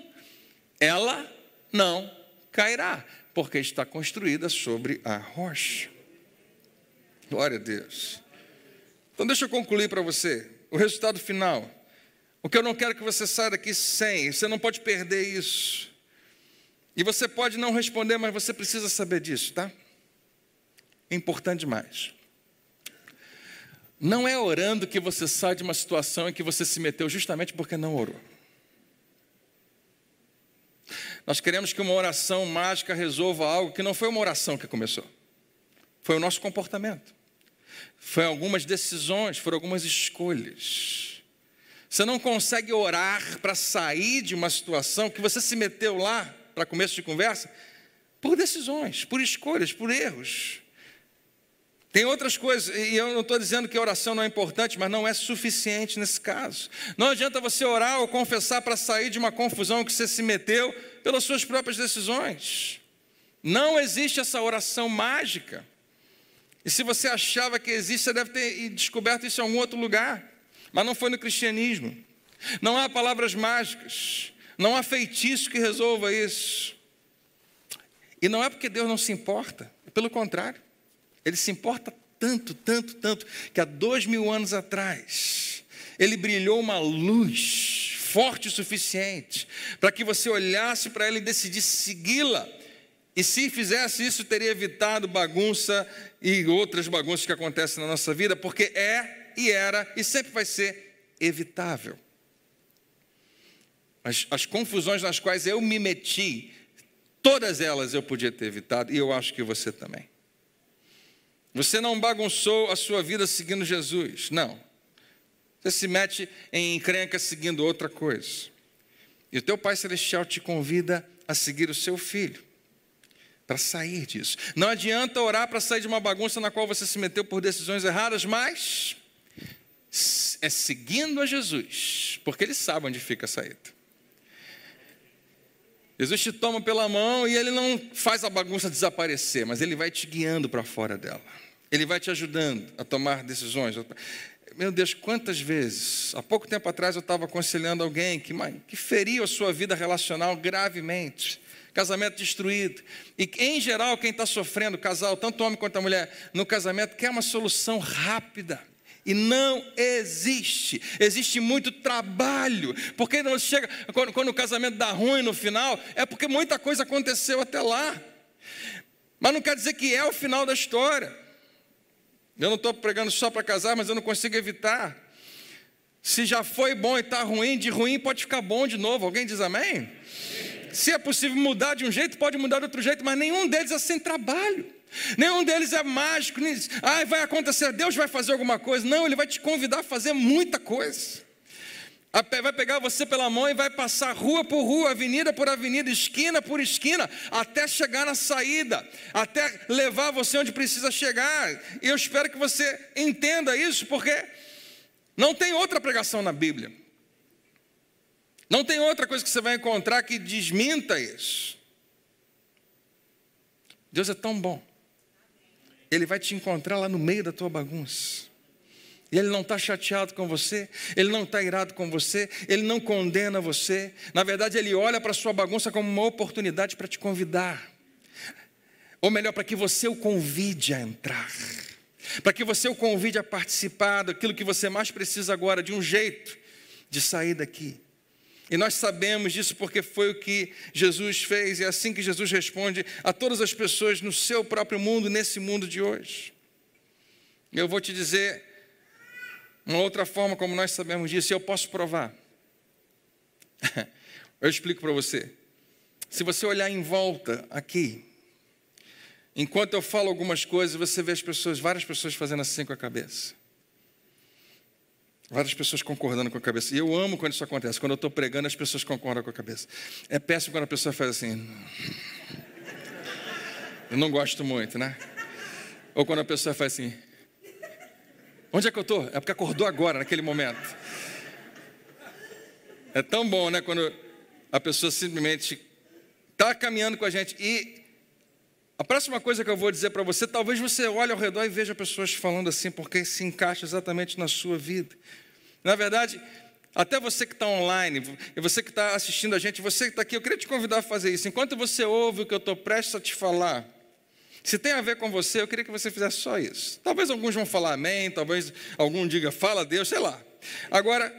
Ela não cairá porque está construída sobre a rocha. Glória a Deus. Então, deixa eu concluir para você o resultado final. O que eu não quero que você saia daqui sem, você não pode perder isso. E você pode não responder, mas você precisa saber disso, tá? É importante demais. Não é orando que você sai de uma situação em que você se meteu justamente porque não orou. Nós queremos que uma oração mágica resolva algo que não foi uma oração que começou. Foi o nosso comportamento. Foi algumas decisões, foram algumas escolhas. Você não consegue orar para sair de uma situação que você se meteu lá, para começo de conversa, por decisões, por escolhas, por erros. Tem outras coisas, e eu não estou dizendo que a oração não é importante, mas não é suficiente nesse caso. Não adianta você orar ou confessar para sair de uma confusão que você se meteu pelas suas próprias decisões. Não existe essa oração mágica. E se você achava que existe, você deve ter descoberto isso em algum outro lugar. Mas não foi no cristianismo. Não há palavras mágicas. Não há feitiço que resolva isso. E não é porque Deus não se importa. Pelo contrário. Ele se importa tanto, tanto, tanto, que há dois mil anos atrás, ele brilhou uma luz forte o suficiente para que você olhasse para ela e decidisse segui-la. E se fizesse isso, teria evitado bagunça e outras bagunças que acontecem na nossa vida, porque é e era e sempre vai ser evitável. As, as confusões nas quais eu me meti, todas elas eu podia ter evitado, e eu acho que você também. Você não bagunçou a sua vida seguindo Jesus, não. Você se mete em encrenca seguindo outra coisa. E o teu Pai Celestial te convida a seguir o seu filho, para sair disso. Não adianta orar para sair de uma bagunça na qual você se meteu por decisões erradas, mas é seguindo a Jesus, porque Ele sabe onde fica a saída. Jesus te toma pela mão e Ele não faz a bagunça desaparecer, mas Ele vai te guiando para fora dela. Ele vai te ajudando a tomar decisões. Meu Deus, quantas vezes, há pouco tempo atrás eu estava aconselhando alguém que, que feriu a sua vida relacional gravemente, casamento destruído. E em geral, quem está sofrendo, casal, tanto homem quanto a mulher, no casamento, quer uma solução rápida. E não existe. Existe muito trabalho. Porque não chega, quando, quando o casamento dá ruim no final, é porque muita coisa aconteceu até lá. Mas não quer dizer que é o final da história. Eu não estou pregando só para casar, mas eu não consigo evitar. Se já foi bom e está ruim, de ruim pode ficar bom de novo. Alguém diz amém? Se é possível mudar de um jeito, pode mudar de outro jeito, mas nenhum deles é sem trabalho. Nenhum deles é mágico. Nem, ah, vai acontecer, Deus vai fazer alguma coisa. Não, Ele vai te convidar a fazer muita coisa vai pegar você pela mão e vai passar rua por rua, avenida por avenida, esquina por esquina, até chegar na saída, até levar você onde precisa chegar. E eu espero que você entenda isso, porque não tem outra pregação na Bíblia. Não tem outra coisa que você vai encontrar que desminta isso. Deus é tão bom. Ele vai te encontrar lá no meio da tua bagunça. E Ele não está chateado com você, Ele não está irado com você, Ele não condena você. Na verdade, Ele olha para a sua bagunça como uma oportunidade para te convidar. Ou melhor, para que você o convide a entrar. Para que você o convide a participar daquilo que você mais precisa agora, de um jeito de sair daqui. E nós sabemos disso porque foi o que Jesus fez, e é assim que Jesus responde a todas as pessoas no seu próprio mundo, nesse mundo de hoje. Eu vou te dizer uma outra forma como nós sabemos disso, e eu posso provar. eu explico para você. Se você olhar em volta aqui, enquanto eu falo algumas coisas, você vê as pessoas, várias pessoas fazendo assim com a cabeça. Várias pessoas concordando com a cabeça. E eu amo quando isso acontece. Quando eu estou pregando, as pessoas concordam com a cabeça. É péssimo quando a pessoa faz assim. Eu não gosto muito, né? Ou quando a pessoa faz assim. Onde é que eu estou? É porque acordou agora, naquele momento. É tão bom, né? Quando a pessoa simplesmente está caminhando com a gente. E a próxima coisa que eu vou dizer para você, talvez você olhe ao redor e veja pessoas falando assim, porque se encaixa exatamente na sua vida. Na verdade, até você que está online, e você que está assistindo a gente, você que está aqui, eu queria te convidar a fazer isso. Enquanto você ouve o que eu estou prestes a te falar, se tem a ver com você, eu queria que você fizesse só isso. Talvez alguns vão falar amém, talvez algum diga fala Deus, sei lá. Agora,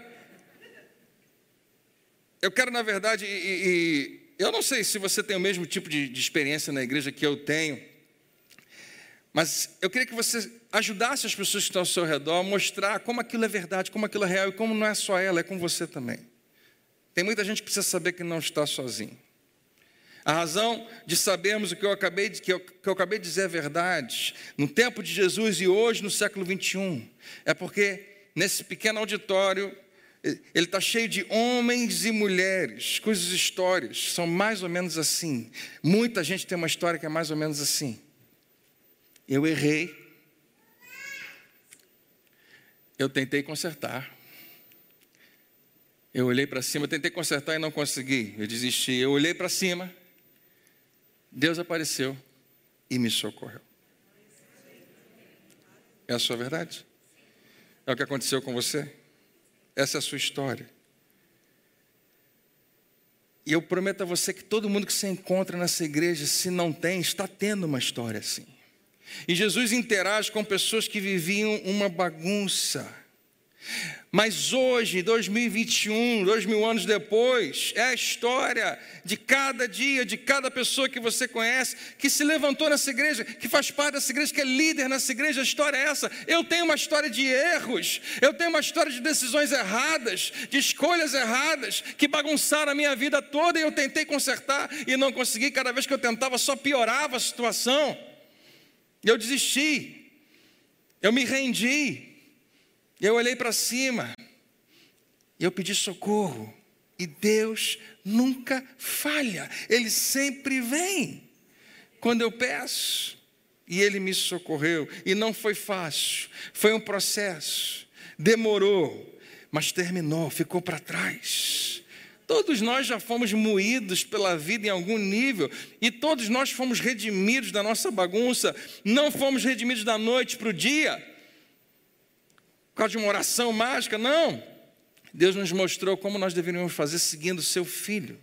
eu quero, na verdade, e, e, eu não sei se você tem o mesmo tipo de, de experiência na igreja que eu tenho, mas eu queria que você ajudasse as pessoas que estão ao seu redor a mostrar como aquilo é verdade, como aquilo é real e como não é só ela, é com você também. Tem muita gente que precisa saber que não está sozinho. A razão de sabermos o que eu acabei de, que eu, que eu acabei de dizer é verdade, no tempo de Jesus e hoje no século 21, é porque nesse pequeno auditório ele está cheio de homens e mulheres cujas histórias são mais ou menos assim. Muita gente tem uma história que é mais ou menos assim. Eu errei, eu tentei consertar, eu olhei para cima, tentei consertar e não consegui, eu desisti. Eu olhei para cima, Deus apareceu e me socorreu. É a sua verdade? É o que aconteceu com você? Essa é a sua história. E eu prometo a você que todo mundo que se encontra nessa igreja, se não tem, está tendo uma história assim. E Jesus interage com pessoas que viviam uma bagunça mas hoje, 2021, dois mil anos depois, é a história de cada dia, de cada pessoa que você conhece, que se levantou nessa igreja, que faz parte dessa igreja, que é líder nessa igreja. A história é essa. Eu tenho uma história de erros, eu tenho uma história de decisões erradas, de escolhas erradas, que bagunçaram a minha vida toda e eu tentei consertar e não consegui. Cada vez que eu tentava, só piorava a situação. Eu desisti, eu me rendi. Eu olhei para cima e eu pedi socorro. E Deus nunca falha, Ele sempre vem quando eu peço. E Ele me socorreu. E não foi fácil, foi um processo. Demorou, mas terminou, ficou para trás. Todos nós já fomos moídos pela vida em algum nível, e todos nós fomos redimidos da nossa bagunça, não fomos redimidos da noite para o dia por causa de uma oração mágica, não. Deus nos mostrou como nós deveríamos fazer seguindo o seu filho.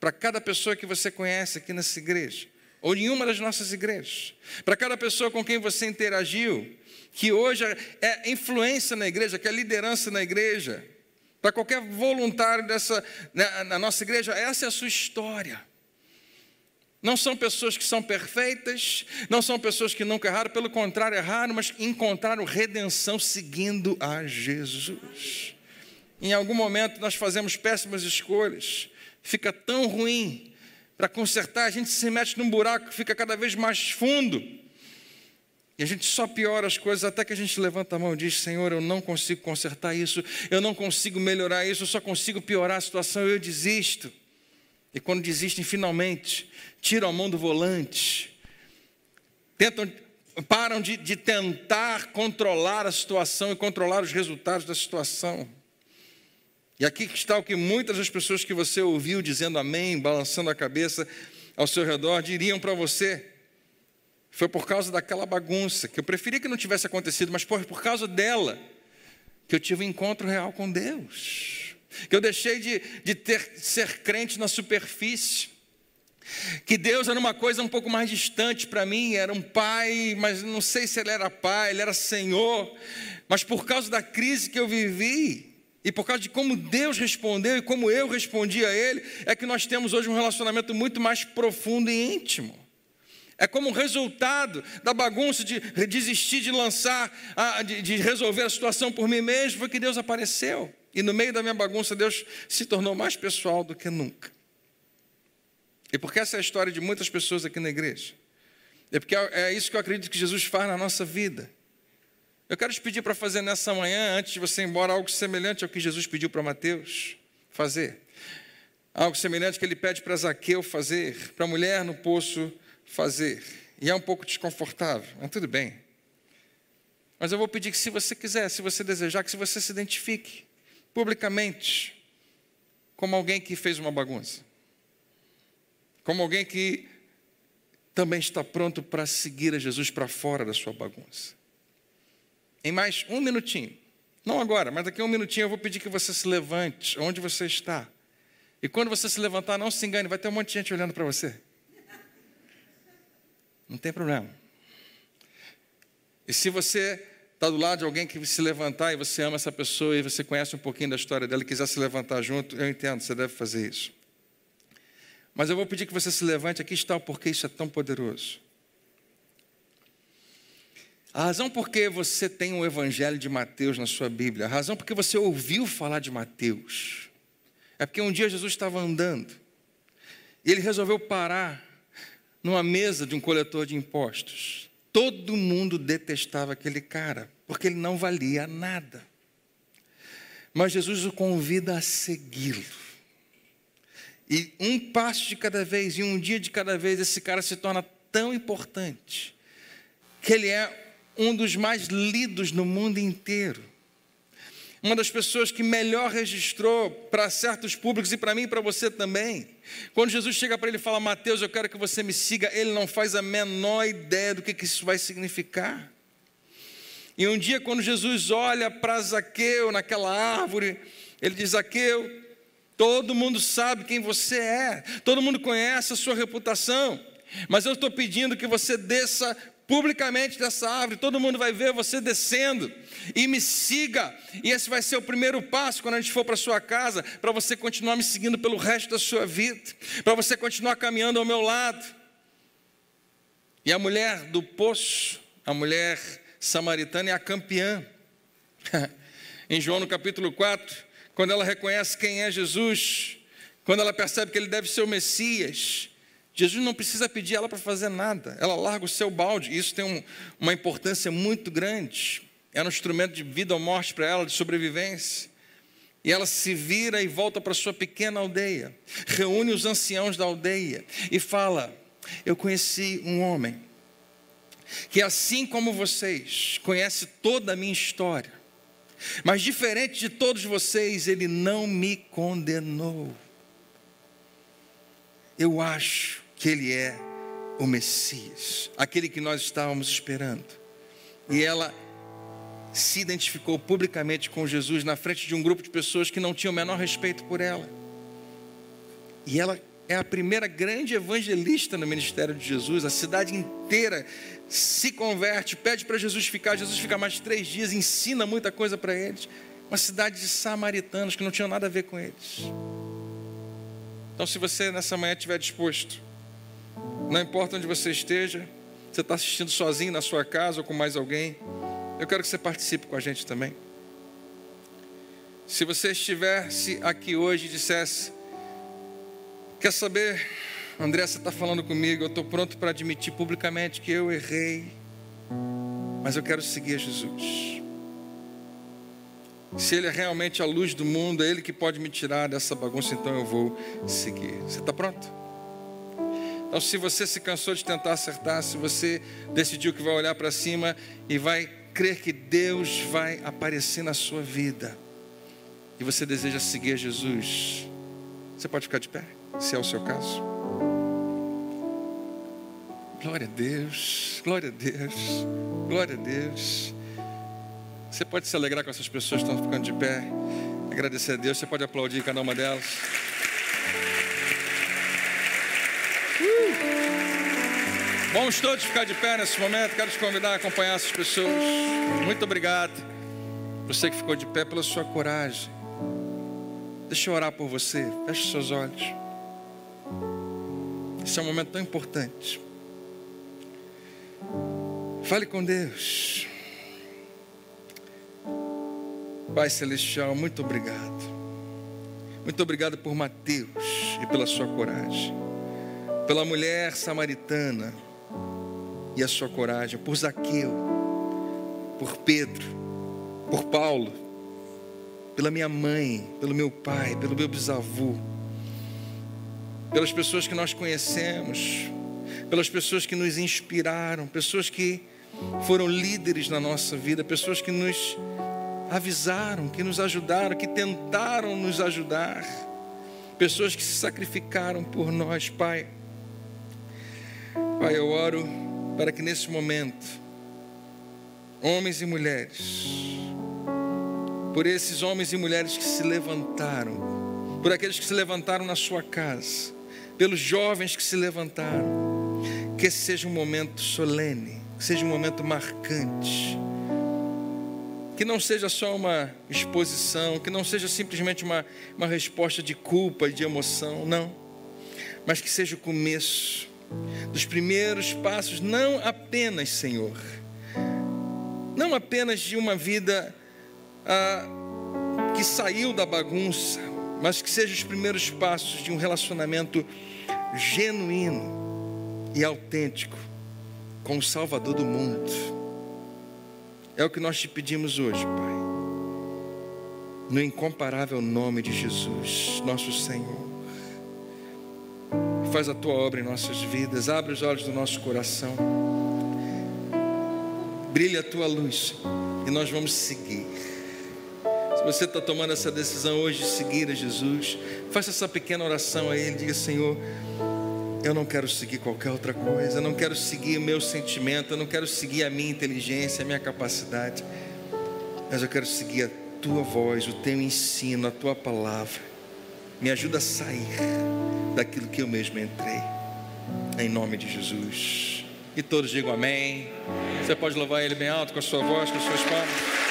Para cada pessoa que você conhece aqui nessa igreja, ou em uma das nossas igrejas, para cada pessoa com quem você interagiu, que hoje é influência na igreja, que é liderança na igreja, para qualquer voluntário dessa, na, na nossa igreja, essa é a sua história. Não são pessoas que são perfeitas, não são pessoas que nunca erraram, pelo contrário, erraram, mas encontraram redenção seguindo a Jesus. Em algum momento nós fazemos péssimas escolhas, fica tão ruim, para consertar, a gente se mete num buraco que fica cada vez mais fundo. E a gente só piora as coisas até que a gente levanta a mão e diz: Senhor, eu não consigo consertar isso, eu não consigo melhorar isso, eu só consigo piorar a situação, eu desisto. E quando desistem, finalmente, tiram a mão do volante, tentam, param de, de tentar controlar a situação e controlar os resultados da situação. E aqui está o que muitas das pessoas que você ouviu dizendo amém, balançando a cabeça ao seu redor, diriam para você: Foi por causa daquela bagunça, que eu preferia que não tivesse acontecido, mas por, por causa dela, que eu tive um encontro real com Deus. Que eu deixei de, de ter, ser crente na superfície. Que Deus era uma coisa um pouco mais distante para mim, era um pai, mas não sei se ele era pai, ele era Senhor. Mas por causa da crise que eu vivi, e por causa de como Deus respondeu e como eu respondi a Ele, é que nós temos hoje um relacionamento muito mais profundo e íntimo. É como resultado da bagunça de desistir de lançar, de, resolver a situação por mim mesmo, foi que Deus apareceu. E no meio da minha bagunça, Deus se tornou mais pessoal do que nunca. E porque essa é a história de muitas pessoas aqui na igreja. É porque é isso que eu acredito que Jesus faz na nossa vida. Eu quero te pedir para fazer nessa manhã, antes de você ir embora, algo semelhante ao que Jesus pediu para Mateus fazer. Algo semelhante que ele pede para Zaqueu fazer, para a mulher no poço fazer. E é um pouco desconfortável, mas tudo bem. Mas eu vou pedir que, se você quiser, se você desejar, que se você se identifique publicamente como alguém que fez uma bagunça, como alguém que também está pronto para seguir a Jesus para fora da sua bagunça. Em mais um minutinho, não agora, mas daqui a um minutinho eu vou pedir que você se levante onde você está. E quando você se levantar, não se engane, vai ter um monte de gente olhando para você. Não tem problema. E se você está do lado de alguém que se levantar e você ama essa pessoa e você conhece um pouquinho da história dela e quiser se levantar junto, eu entendo, você deve fazer isso. Mas eu vou pedir que você se levante, aqui está o porquê isso é tão poderoso. A razão por que você tem o Evangelho de Mateus na sua Bíblia, a razão por que você ouviu falar de Mateus, é porque um dia Jesus estava andando e ele resolveu parar numa mesa de um coletor de impostos. Todo mundo detestava aquele cara, porque ele não valia nada. Mas Jesus o convida a segui-lo. E um passo de cada vez, e um dia de cada vez, esse cara se torna tão importante, que ele é um dos mais lidos no mundo inteiro uma das pessoas que melhor registrou para certos públicos e para mim e para você também. Quando Jesus chega para ele e fala: Mateus, eu quero que você me siga, ele não faz a menor ideia do que, que isso vai significar. E um dia, quando Jesus olha para Zaqueu naquela árvore, ele diz: Zaqueu, todo mundo sabe quem você é, todo mundo conhece a sua reputação, mas eu estou pedindo que você desça publicamente dessa árvore, todo mundo vai ver você descendo e me siga. E esse vai ser o primeiro passo quando a gente for para sua casa, para você continuar me seguindo pelo resto da sua vida, para você continuar caminhando ao meu lado. E a mulher do poço, a mulher samaritana é a campeã. em João no capítulo 4, quando ela reconhece quem é Jesus, quando ela percebe que ele deve ser o Messias, Jesus não precisa pedir ela para fazer nada, ela larga o seu balde, isso tem um, uma importância muito grande. Era um instrumento de vida ou morte para ela, de sobrevivência. E ela se vira e volta para sua pequena aldeia, reúne os anciãos da aldeia e fala: Eu conheci um homem que, assim como vocês, conhece toda a minha história, mas diferente de todos vocês, ele não me condenou. Eu acho que ele é o Messias, aquele que nós estávamos esperando. E ela se identificou publicamente com Jesus na frente de um grupo de pessoas que não tinham o menor respeito por ela. E ela é a primeira grande evangelista no ministério de Jesus. A cidade inteira se converte, pede para Jesus ficar. Jesus fica mais três dias, ensina muita coisa para eles. Uma cidade de samaritanos que não tinham nada a ver com eles. Então, se você nessa manhã estiver disposto não importa onde você esteja, você está assistindo sozinho na sua casa ou com mais alguém, eu quero que você participe com a gente também. Se você estivesse aqui hoje e dissesse, quer saber, André, você está falando comigo, eu estou pronto para admitir publicamente que eu errei, mas eu quero seguir Jesus. Se Ele é realmente a luz do mundo, é Ele que pode me tirar dessa bagunça, então eu vou seguir. Você está pronto? Então, se você se cansou de tentar acertar, se você decidiu que vai olhar para cima e vai crer que Deus vai aparecer na sua vida, e você deseja seguir Jesus, você pode ficar de pé, se é o seu caso. Glória a Deus, glória a Deus, glória a Deus. Você pode se alegrar com essas pessoas que estão ficando de pé, agradecer a Deus, você pode aplaudir cada uma delas. Uh! Vamos todos ficar de pé nesse momento. Quero te convidar a acompanhar essas pessoas. Muito obrigado. Você que ficou de pé pela sua coragem. Deixa eu orar por você. Feche seus olhos. Esse é um momento tão importante. Fale com Deus. Pai Celestial, muito obrigado. Muito obrigado por Mateus e pela sua coragem. Pela mulher samaritana e a sua coragem. Por Zaqueu. Por Pedro. Por Paulo. Pela minha mãe. Pelo meu pai. Pelo meu bisavô. Pelas pessoas que nós conhecemos. Pelas pessoas que nos inspiraram. Pessoas que foram líderes na nossa vida. Pessoas que nos avisaram, que nos ajudaram, que tentaram nos ajudar, pessoas que se sacrificaram por nós, Pai. Pai, eu oro para que nesse momento, homens e mulheres, por esses homens e mulheres que se levantaram, por aqueles que se levantaram na sua casa, pelos jovens que se levantaram, que esse seja um momento solene, que seja um momento marcante que não seja só uma exposição, que não seja simplesmente uma, uma resposta de culpa e de emoção, não, mas que seja o começo dos primeiros passos, não apenas, Senhor, não apenas de uma vida ah, que saiu da bagunça, mas que seja os primeiros passos de um relacionamento genuíno e autêntico com o Salvador do mundo. É o que nós te pedimos hoje, Pai. No incomparável nome de Jesus, nosso Senhor. Faz a tua obra em nossas vidas, abre os olhos do nosso coração. Brilha a tua luz e nós vamos seguir. Se você está tomando essa decisão hoje de seguir a Jesus, faça essa pequena oração a Ele, diga: Senhor, eu não quero seguir qualquer outra coisa, eu não quero seguir o meu sentimento, eu não quero seguir a minha inteligência, a minha capacidade, mas eu quero seguir a tua voz, o teu ensino, a tua palavra. Me ajuda a sair daquilo que eu mesmo entrei, em nome de Jesus. E todos digam amém. Você pode louvar Ele bem alto com a sua voz, com as suas palmas.